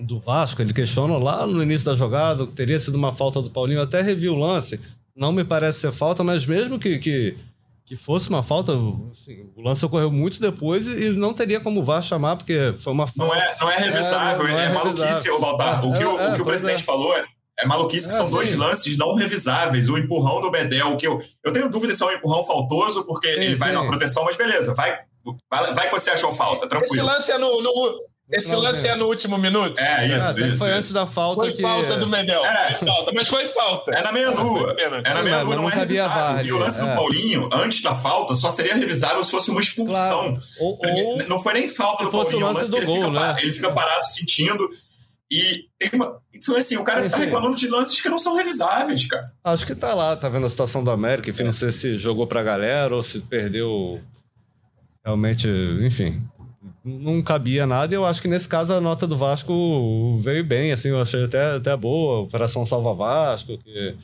do Vasco, ele questiona lá no início da jogada, que teria sido uma falta do Paulinho, eu até revi o lance, não me parece ser falta, mas mesmo que, que, que fosse uma falta, assim, o lance ocorreu muito depois e, e não teria como o VAR chamar, porque foi uma falta. Não é, não é revisável, É, não é, é maluquice, ô Baltar. O que, É, o, é, o, que o pois presidente é. falou é, é maluquice, que É, são sim. dois lances não revisáveis. O empurrão do Bedel, que eu, eu tenho dúvida se é um empurrão faltoso, porque Sim, ele vai sim. na proteção, mas beleza, vai, vai, vai que você achou falta, Esse tranquilo. lance é no, no- esse lance é no último minuto? É, Ah, isso, que isso. foi isso. antes da falta Foi que. falta do Medel. É. Foi falta, mas foi falta. É na meia-lua. É na meia-lua, não, não é revisável. E o lance ali, do é. Paulinho, antes da falta, só seria revisável se fosse uma expulsão. Claro. Ou, ou Não foi nem falta do o Paulinho, é um lance lance que do ele, gol, fica, né? ele fica parado sentindo. E tem uma. Então, assim, o cara Sim, tá sim. reclamando de lances que não são revisáveis, cara. Acho que tá lá, tá vendo a situação do América, enfim, não sei se jogou pra galera ou se perdeu realmente, enfim. Não cabia nada e eu acho que nesse caso a nota do Vasco veio bem, assim, eu achei até, até boa, Operação Salva Vasco, que,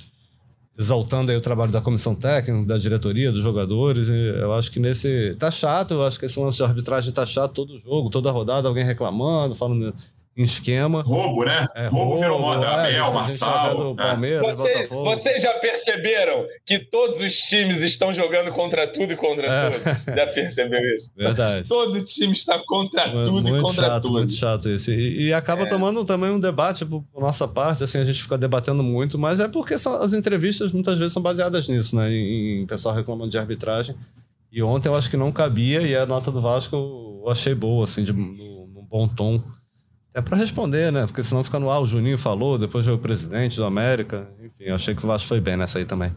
exaltando aí o trabalho da comissão técnica, da diretoria, dos jogadores, eu acho que nesse... Tá chato, eu acho que esse lance de arbitragem tá chato todo jogo, toda rodada, alguém reclamando, falando em esquema. Roubo, né? É, roubo, virou moda. é, Abel, tá Marçal. né? Palmeiras, Vocês, Botafogo. vocês já perceberam que todos os times estão jogando contra tudo e contra É. todos? Já percebeu isso? Verdade. Todo time está contra tudo e muito contra chato, tudo. muito chato isso. E, e acaba É. tomando também um debate por, por nossa parte, assim, a gente fica debatendo muito, mas é porque são- as entrevistas muitas vezes são baseadas nisso, né? Em, em pessoal reclamando de arbitragem. E ontem eu acho que não cabia, e a nota do Vasco eu achei boa, assim, de, no, no bom tom. É para responder, né? Porque senão fica no ar, o Juninho falou, depois veio o presidente do América. Enfim, achei que o Vasco foi bem nessa aí também.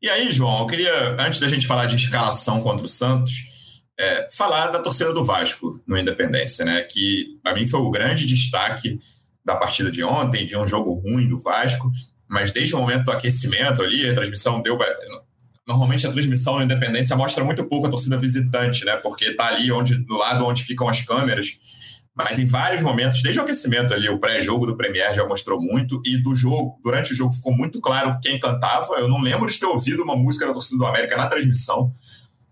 E aí, João, eu queria, antes da gente falar de escalação contra o Santos, é, falar da torcida do Vasco no Independência, né? Que para mim foi o grande destaque da partida de ontem, de um jogo ruim do Vasco, mas desde o momento do aquecimento ali, a transmissão deu. Normalmente a transmissão no Independência mostra muito pouco a torcida visitante, né? Porque tá ali onde, do lado onde ficam as câmeras. Mas em vários momentos, desde o aquecimento ali, o pré-jogo do Premier já mostrou muito, e do jogo, durante o jogo, ficou muito claro quem cantava. Eu não lembro de ter ouvido uma música da torcida do América na transmissão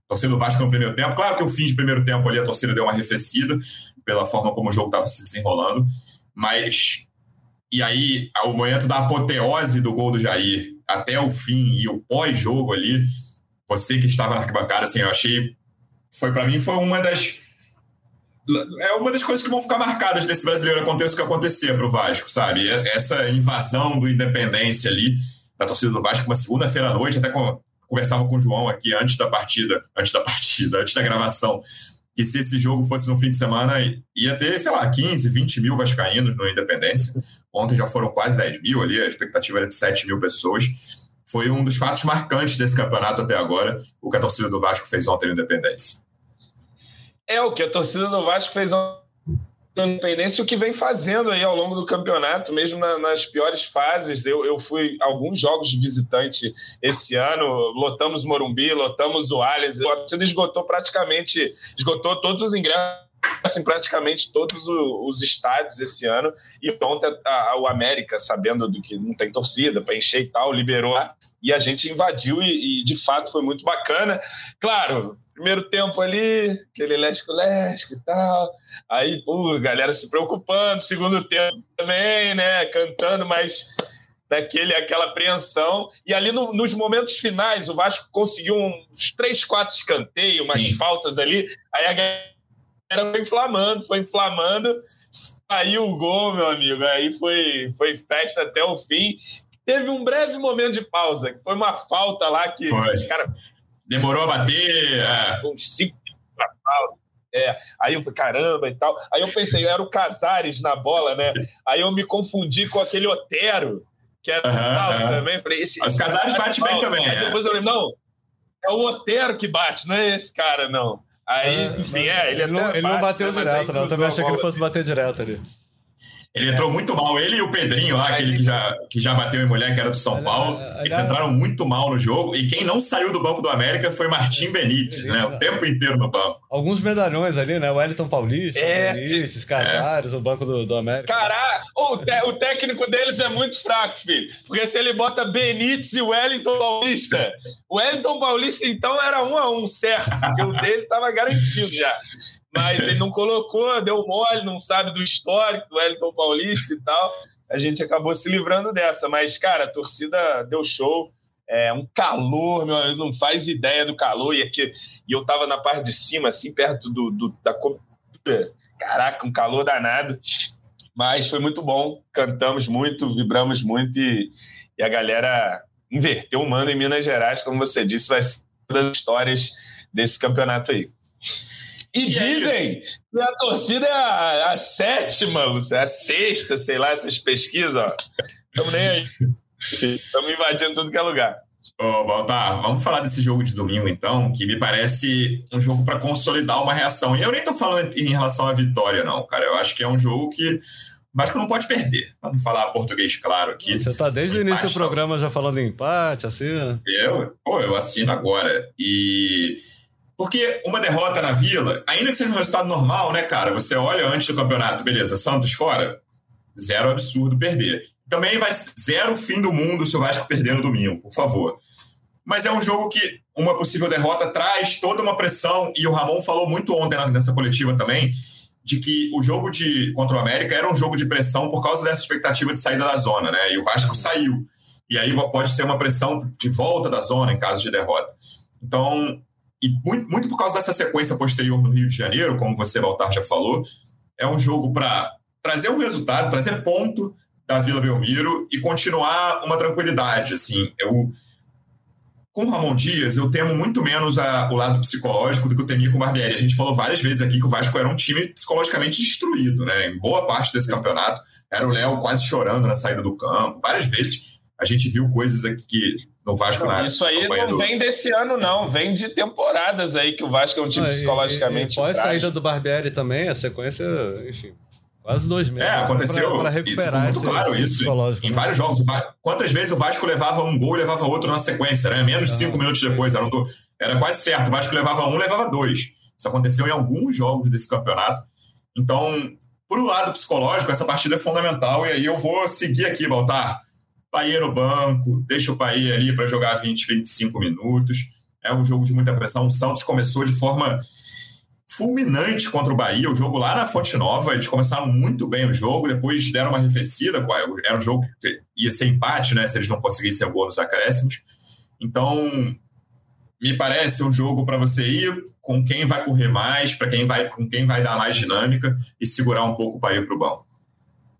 torcida do Vasco no primeiro tempo. Claro que o fim de primeiro tempo ali a torcida deu uma arrefecida pela forma como o jogo estava se desenrolando, mas e aí o momento da apoteose do gol do Jair até o fim e o pós-jogo ali, você que estava na arquibancada, assim, eu achei foi para mim foi uma das é uma das coisas que vão ficar marcadas desse brasileiro aconteça o que acontecer para o Vasco, sabe? Essa invasão do Independência ali da torcida do Vasco, uma segunda-feira à noite, até conversava com o João aqui antes da partida, antes da partida, antes da gravação, que se esse jogo fosse no fim de semana, ia ter, sei lá, 15, 20 mil vascaínos no Independência. Ontem já foram quase 10 mil ali, a expectativa era de 7 mil pessoas. Foi um dos fatos marcantes desse campeonato até agora, o que a torcida do Vasco fez ontem no Independência. É, o que a torcida do Vasco fez Independência o que vem fazendo aí ao longo do campeonato, mesmo na, nas piores fases. Eu, eu fui alguns jogos de visitante esse ano, lotamos Morumbi, lotamos o Allianz, a torcida esgotou praticamente, esgotou todos os ingressos em praticamente todos os estádios esse ano. E ontem a, a, o América, sabendo do que não tem torcida para encher e tal, liberou e a gente invadiu e, e, de fato foi muito bacana. Claro, primeiro tempo ali, aquele lesco-lesco e tal. Aí, pô, galera se preocupando. Segundo tempo também, né? Cantando, mas daquele aquela apreensão. E ali no, nos momentos finais, o Vasco conseguiu uns três, quatro escanteios, umas Sim. faltas ali. Aí a galera foi inflamando, foi inflamando. Saiu o gol, meu amigo. Aí foi, foi festa até o fim. Teve um breve momento de pausa, que foi uma falta lá que foi. os caras Demorou a bater. É. Uns cinco é, aí eu falei, caramba e tal. Aí eu pensei, era o Casares na bola, né? Aí eu me confundi com aquele Otero, que era uhum, também. Falei, esse, Os Casares bate bem também. Aí é. depois eu falei, não, é o Otero que bate, não é esse cara, não. Aí, é, enfim, é, ele, ele, não, ele não bateu né? direto, não. Eu também achei que ele fosse bater direto ali. Ele entrou muito mal, ele e o Pedrinho lá, aquele que já, que já bateu em mulher, que era do São Paulo. Eles entraram muito mal no jogo. E quem não saiu do banco do América foi Martim Benítez, né? O tempo inteiro no banco. Alguns medalhões ali, né? O Wellington Paulista, é, Benítez, Casares, é. o banco do, do América. Caraca, o, te, o técnico deles é muito fraco, filho. Porque se ele bota Benítez e Wellington Paulista, o Wellington Paulista, então, era um a um, certo? Porque o dele estava garantido já mas ele não colocou, deu mole, não sabe do histórico do Wellington Paulista e tal. A gente acabou se livrando dessa. Mas, cara, a torcida deu show. É um calor, meu, não faz ideia do calor. E, aqui, e eu tava na parte de cima, assim, perto do, do da Caraca, um calor danado. Mas foi muito bom. Cantamos muito, vibramos muito e, e a galera inverteu o mando em Minas Gerais, como você disse, vai ser uma das histórias desse campeonato aí. E, dizem que a torcida é a, a sétima, é a sexta, sei lá, essas pesquisas, ó. Estamos nem aí. Estamos invadindo tudo que é lugar. Ô, Baltar, vamos falar desse jogo de domingo, então, que me parece um jogo para consolidar uma reação. E eu nem estou falando em relação à vitória, não, cara. Eu acho que é um jogo que o Vasco não pode perder. Vamos falar português claro aqui. Você está desde o início do programa já falando em empate, assim, né? Eu, pô, eu assino agora. E porque uma derrota na Vila, ainda que seja um resultado normal, né, cara? Você olha antes do campeonato, beleza, Santos fora, zero absurdo perder. Também vai zero fim do mundo se o Vasco perder no domingo, por favor. Mas é um jogo que uma possível derrota traz toda uma pressão, e o Ramon falou muito ontem nessa coletiva também, de que o jogo de contra o América era um jogo de pressão por causa dessa expectativa de saída da zona, né? E o Vasco saiu. E aí pode ser uma pressão de volta da zona em caso de derrota. Então, e muito, muito por causa dessa sequência posterior no Rio de Janeiro, como você, Baltar, já falou, é um jogo para trazer um resultado, trazer ponto da Vila Belmiro e continuar uma tranquilidade. Assim, eu com o Ramon Dias, eu temo muito menos a, o lado psicológico do que eu temia com o Barbieri. A gente falou várias vezes aqui que o Vasco era um time psicologicamente destruído, né? Em boa parte desse campeonato. Era o Léo quase chorando na saída do campo. Várias vezes a gente viu coisas aqui que no Vasco não, na Isso aí não do... vem desse ano, não. Vem de temporadas aí que o Vasco é um time psicologicamente. E, e, pós saída do Barbieri também, a sequência, enfim. Quase dois meses. É, aconteceu. Para recuperar muito esse, claro isso. Em né? vários jogos. Quantas vezes o Vasco levava um gol e levava outro na sequência, né? Menos de ah, cinco minutos depois. Era, um, era quase certo. O Vasco levava um, levava dois. Isso aconteceu em alguns jogos desse campeonato. Então, por um lado psicológico, essa partida é fundamental. E aí eu vou seguir aqui, Baltar. Paia no banco, deixa o Paia ali para jogar 20, 25 minutos. É um jogo de muita pressão. O Santos começou de forma fulminante contra o Bahia, o jogo lá na Fonte Nova. Eles começaram muito bem o jogo, depois deram uma arrefecida. Era um jogo que ia ser empate, né? Se eles não conseguissem o gol nos acréscimos. Então, me parece um jogo para você ir com quem vai correr mais, para quem vai com quem vai dar mais dinâmica e segurar um pouco o Bahia para o banco.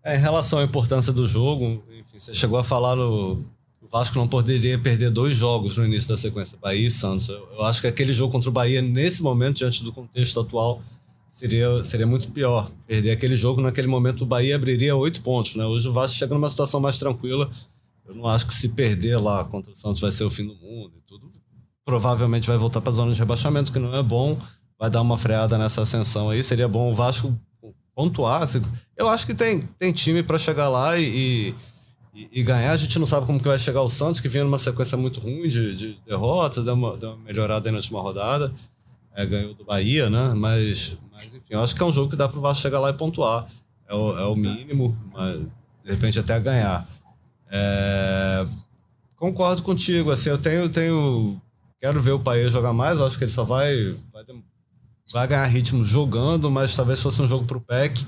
É, em relação à importância do jogo, você chegou a falar no, o Vasco não poderia perder dois jogos no início da sequência, Bahia e Santos. Eu, acho que aquele jogo contra o Bahia, nesse momento, diante do contexto atual, seria, seria muito pior. Perder aquele jogo, naquele momento, o Bahia abriria oito pontos. Né? Hoje o Vasco chega numa situação mais tranquila. Eu não acho que se perder lá contra o Santos vai ser o fim do mundo e tudo. Provavelmente vai voltar para a zona de rebaixamento, que não é bom. Vai dar uma freada nessa ascensão aí. Seria bom o Vasco pontuar. Eu acho que tem, tem time para chegar lá e, e e, ganhar. A gente não sabe como que vai chegar o Santos, que vinha numa sequência muito ruim de, de derrotas, deu uma, deu uma melhorada aí na última rodada. É, ganhou do Bahia, né? Mas, mas, enfim, eu acho que é um jogo que dá para o Vasco chegar lá e pontuar. É o, é o mínimo, mas de repente até ganhar. É, concordo contigo, assim, eu tenho, tenho. Quero ver o País jogar mais, eu acho que ele só vai, vai, vai ganhar ritmo jogando, mas talvez fosse um jogo para o PEC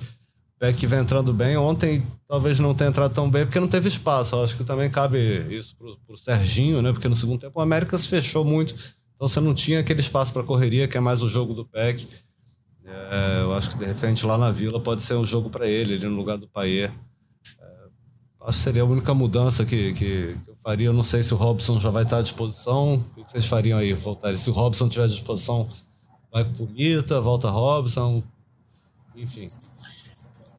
Peck vem entrando bem. Ontem talvez não tenha entrado tão bem porque não teve espaço. Eu acho que também cabe isso pro, pro Serginho, né? Porque no segundo tempo o América se fechou muito. Então você não tinha aquele espaço para correria, que é mais o jogo do Peck. É, eu acho que de repente lá na Vila pode ser um jogo para ele, ele no lugar do Paier. É, acho que seria a única mudança que, que, que, eu faria. Eu não sei se o Robson já vai estar à disposição. O que vocês fariam aí, voltar? Se o Robson tiver à disposição, vai com o Mita, volta Robson. Enfim.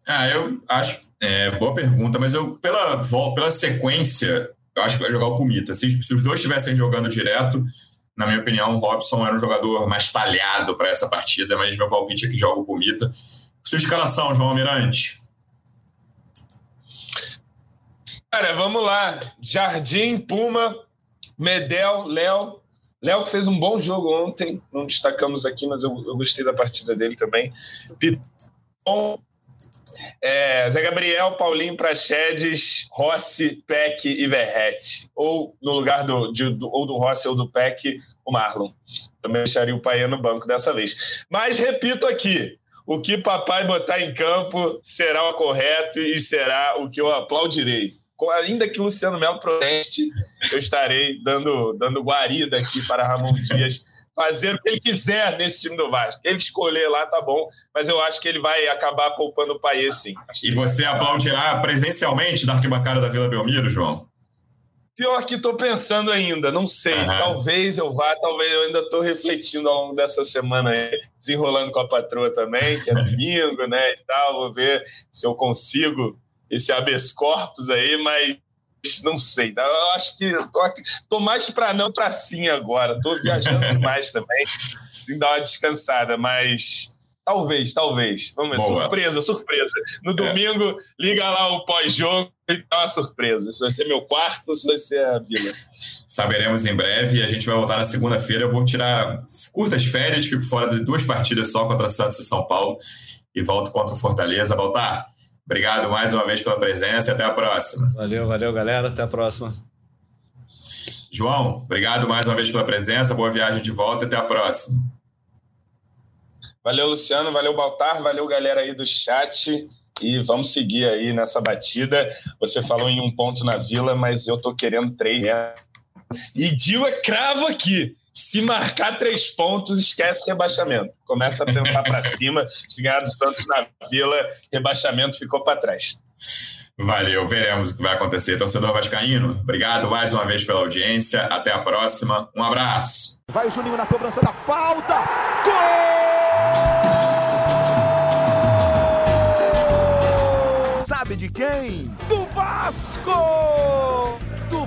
Ah, eu acho. É, boa pergunta, mas eu, pela, pela sequência, eu acho que vai jogar o Pumita. Se, se os dois estivessem jogando direto, na minha opinião, o Robson era um jogador mais talhado para essa partida, mas meu palpite é que joga o Pumita. Sua escalação, João Almirante. Cara, vamos lá. Jardim, Puma, Medel, Léo. Léo que fez um bom jogo ontem, não destacamos aqui, mas eu, eu gostei da partida dele também. Piton, é, Zé Gabriel, Paulinho Prachedes, Rossi, Peck e Verrete. Ou no lugar do, de, do, ou do Rossi ou do Peck, o Marlon. Também deixaria o Paia no banco dessa vez. Mas repito aqui: o que papai botar em campo será o correto e será o que eu aplaudirei. Ainda que Luciano Melo proteste, eu estarei dando, dando guarida aqui para Ramon Dias fazer o que ele quiser nesse time do Vasco. Ele escolher lá, tá bom, mas eu acho que ele vai acabar poupando o Paê, sim. E você aplaudirá presencialmente da arquibancada da Vila Belmiro, João? Pior que estou pensando ainda, não sei. Uhum. Talvez eu vá, talvez eu ainda estou refletindo ao longo dessa semana aí, desenrolando com a patroa também, que é domingo, né? E tal. Vou ver se eu consigo esse habeas corpus aí, mas não sei. Eu acho que tô, tô mais para não para sim agora. Tô viajando demais também. Tem que dar uma descansada, mas talvez, talvez. Vamos ver. Boa. Surpresa, surpresa. No é. domingo, é. liga lá o pós-jogo e dá uma surpresa. Se vai ser meu quarto ou se vai ser a Vila. Saberemos em breve. A gente vai voltar na segunda-feira. Eu vou tirar curtas férias, fico fora de duas partidas só contra Santos e São Paulo e volto contra o Fortaleza. Voltar. Obrigado mais uma vez pela presença e até a próxima. Valeu, valeu, galera. Até a próxima. João, obrigado mais uma vez pela presença. Boa viagem de volta e até a próxima. Valeu, Luciano. Valeu, Baltar. Valeu, galera aí do chat. E vamos seguir aí nessa batida. Você falou em um ponto na vila, mas eu tô querendo três. E Dil é cravo aqui. Se marcar três pontos, esquece rebaixamento. Começa a pensar para cima. Se ganhar do Santos na Vila, rebaixamento ficou para trás. Valeu, veremos o que vai acontecer. Torcedor Vascaíno, obrigado mais uma vez pela audiência. Até a próxima. Um abraço. Vai o Juninho na cobrança da falta. Gol! Sabe de quem? Do Vasco!